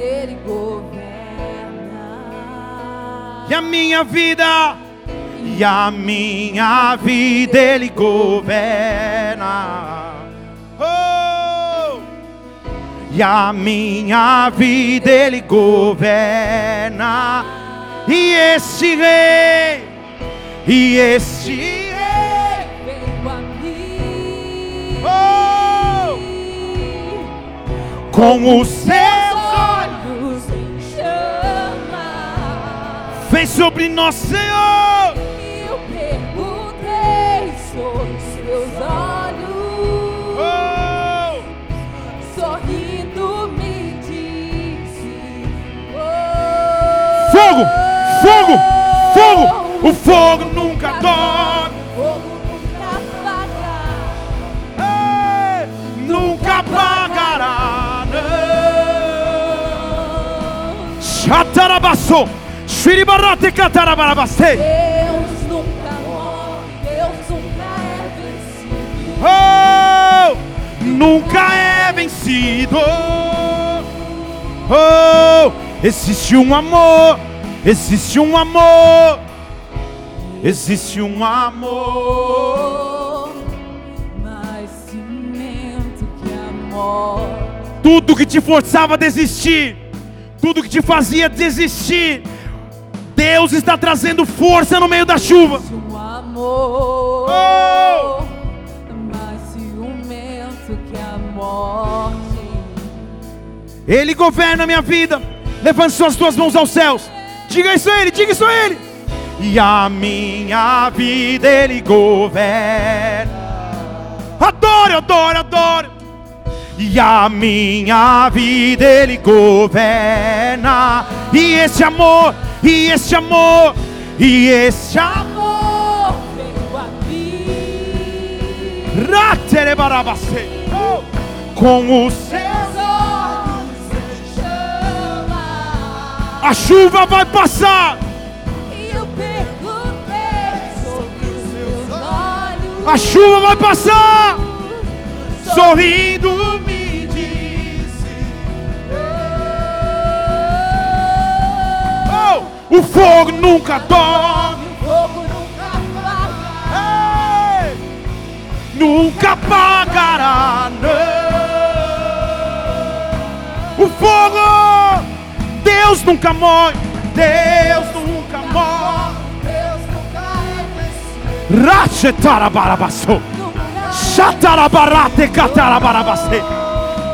E a minha vida Ele governa. E a minha vida. E a minha vida Ele governa. Oh! E a minha vida Ele governa. E este rei, e este rei, com os seus olhos, em chama. vem sobre nós, Senhor. Eu perguntei sobre os seus olhos. Oh! Sorrindo me disse oh, Fogo, fogo, fogo. O fogo nunca dorme. Não. Chatarabaço, shiribarate catarabarabase. Deus nunca morre Deus nunca é vencido Oh, nunca é vencido. Oh, existe um amor, existe um amor, existe um amor. Mais cimento que amor Tudo que te forçava a desistir, tudo que te fazia desistir, Deus está trazendo força no meio da chuva. um amor Oh! Mais ciumento que a morte Ele governa a minha vida. Levante suas duas mãos aos céus. Diga isso a Ele, diga isso a Ele. E a minha vida Ele governa. Adoro, adoro, adoro. E a minha vida Ele governa. E esse amor, e esse amor, e esse amor. veio a mim. Oh! Com os seus olhos em chama A chuva vai passar. E eu perguntei sobre os seus olhos A chuva vai passar. Sorrindo me disse. Oh, o fogo nunca dorme. O fogo nunca apaga Ei, nunca apagará. não. O fogo. Deus nunca morre. Deus nunca morre. Deus nunca é vencido Rachetarabarabasou. Shatarabarate katarabarabase.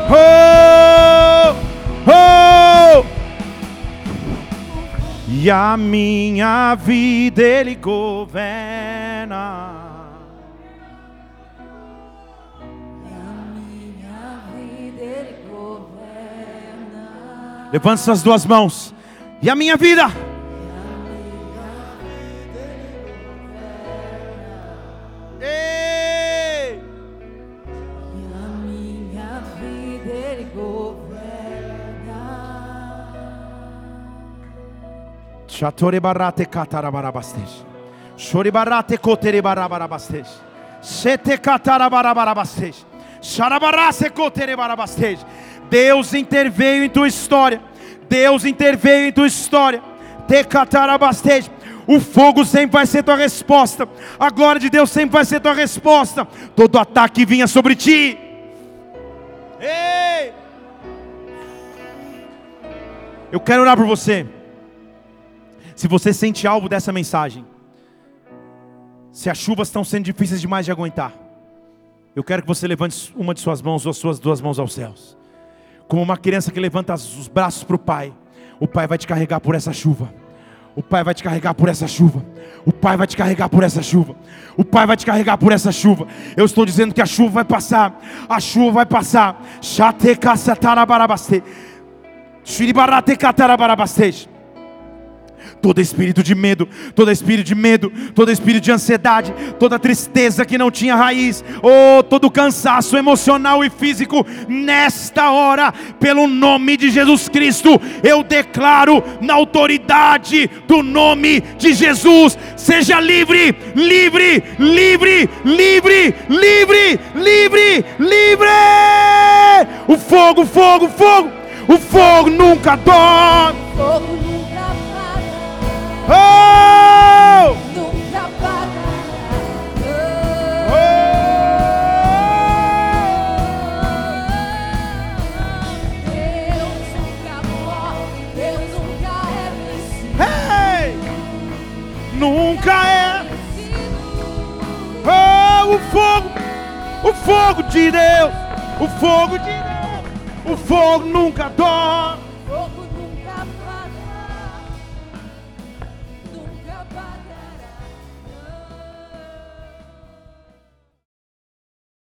Oh, oh. E a minha vida Ele governa. A minha vida Ele governa Levante suas duas mãos. E a minha vida? Shatorebarate katarabarabastej. Shoribarate koterebarabastej. Shete katarabarabastej. Sharabarase koterebarabastej. Deus interveio em tua história. Deus interveio em tua história. Te katarabastej. O fogo sempre vai ser tua resposta. A glória de Deus sempre vai ser tua resposta. Todo ataque vinha sobre ti. Ei! Eu quero orar por você. Se você sente algo dessa mensagem, se as chuvas estão sendo difíceis demais de aguentar, eu quero que você levante uma de suas mãos ou as suas duas mãos aos céus, como uma criança que levanta os braços para o Pai. O Pai vai te carregar por essa chuva. O Pai vai te carregar por essa chuva. O Pai vai te carregar por essa chuva. O Pai vai te carregar por essa chuva. Eu estou dizendo que a chuva vai passar. A chuva vai passar. Chate kasatarabarabastej. Shiribarate katarabarabastej. Todo espírito de medo, todo espírito de medo, todo espírito de ansiedade, toda tristeza que não tinha raiz, oh, todo cansaço emocional e físico, nesta hora, pelo nome de Jesus Cristo, eu declaro na autoridade do nome de Jesus, seja livre, livre, livre, livre, livre, livre, livre. O fogo, fogo, fogo, o fogo nunca dorme. Nunca apaga. Oh! Deus nunca morre. Deus nunca é vencido. Hey! Nunca é. Oh, o fogo, o fogo de Deus, o fogo de Deus, o fogo nunca dorme.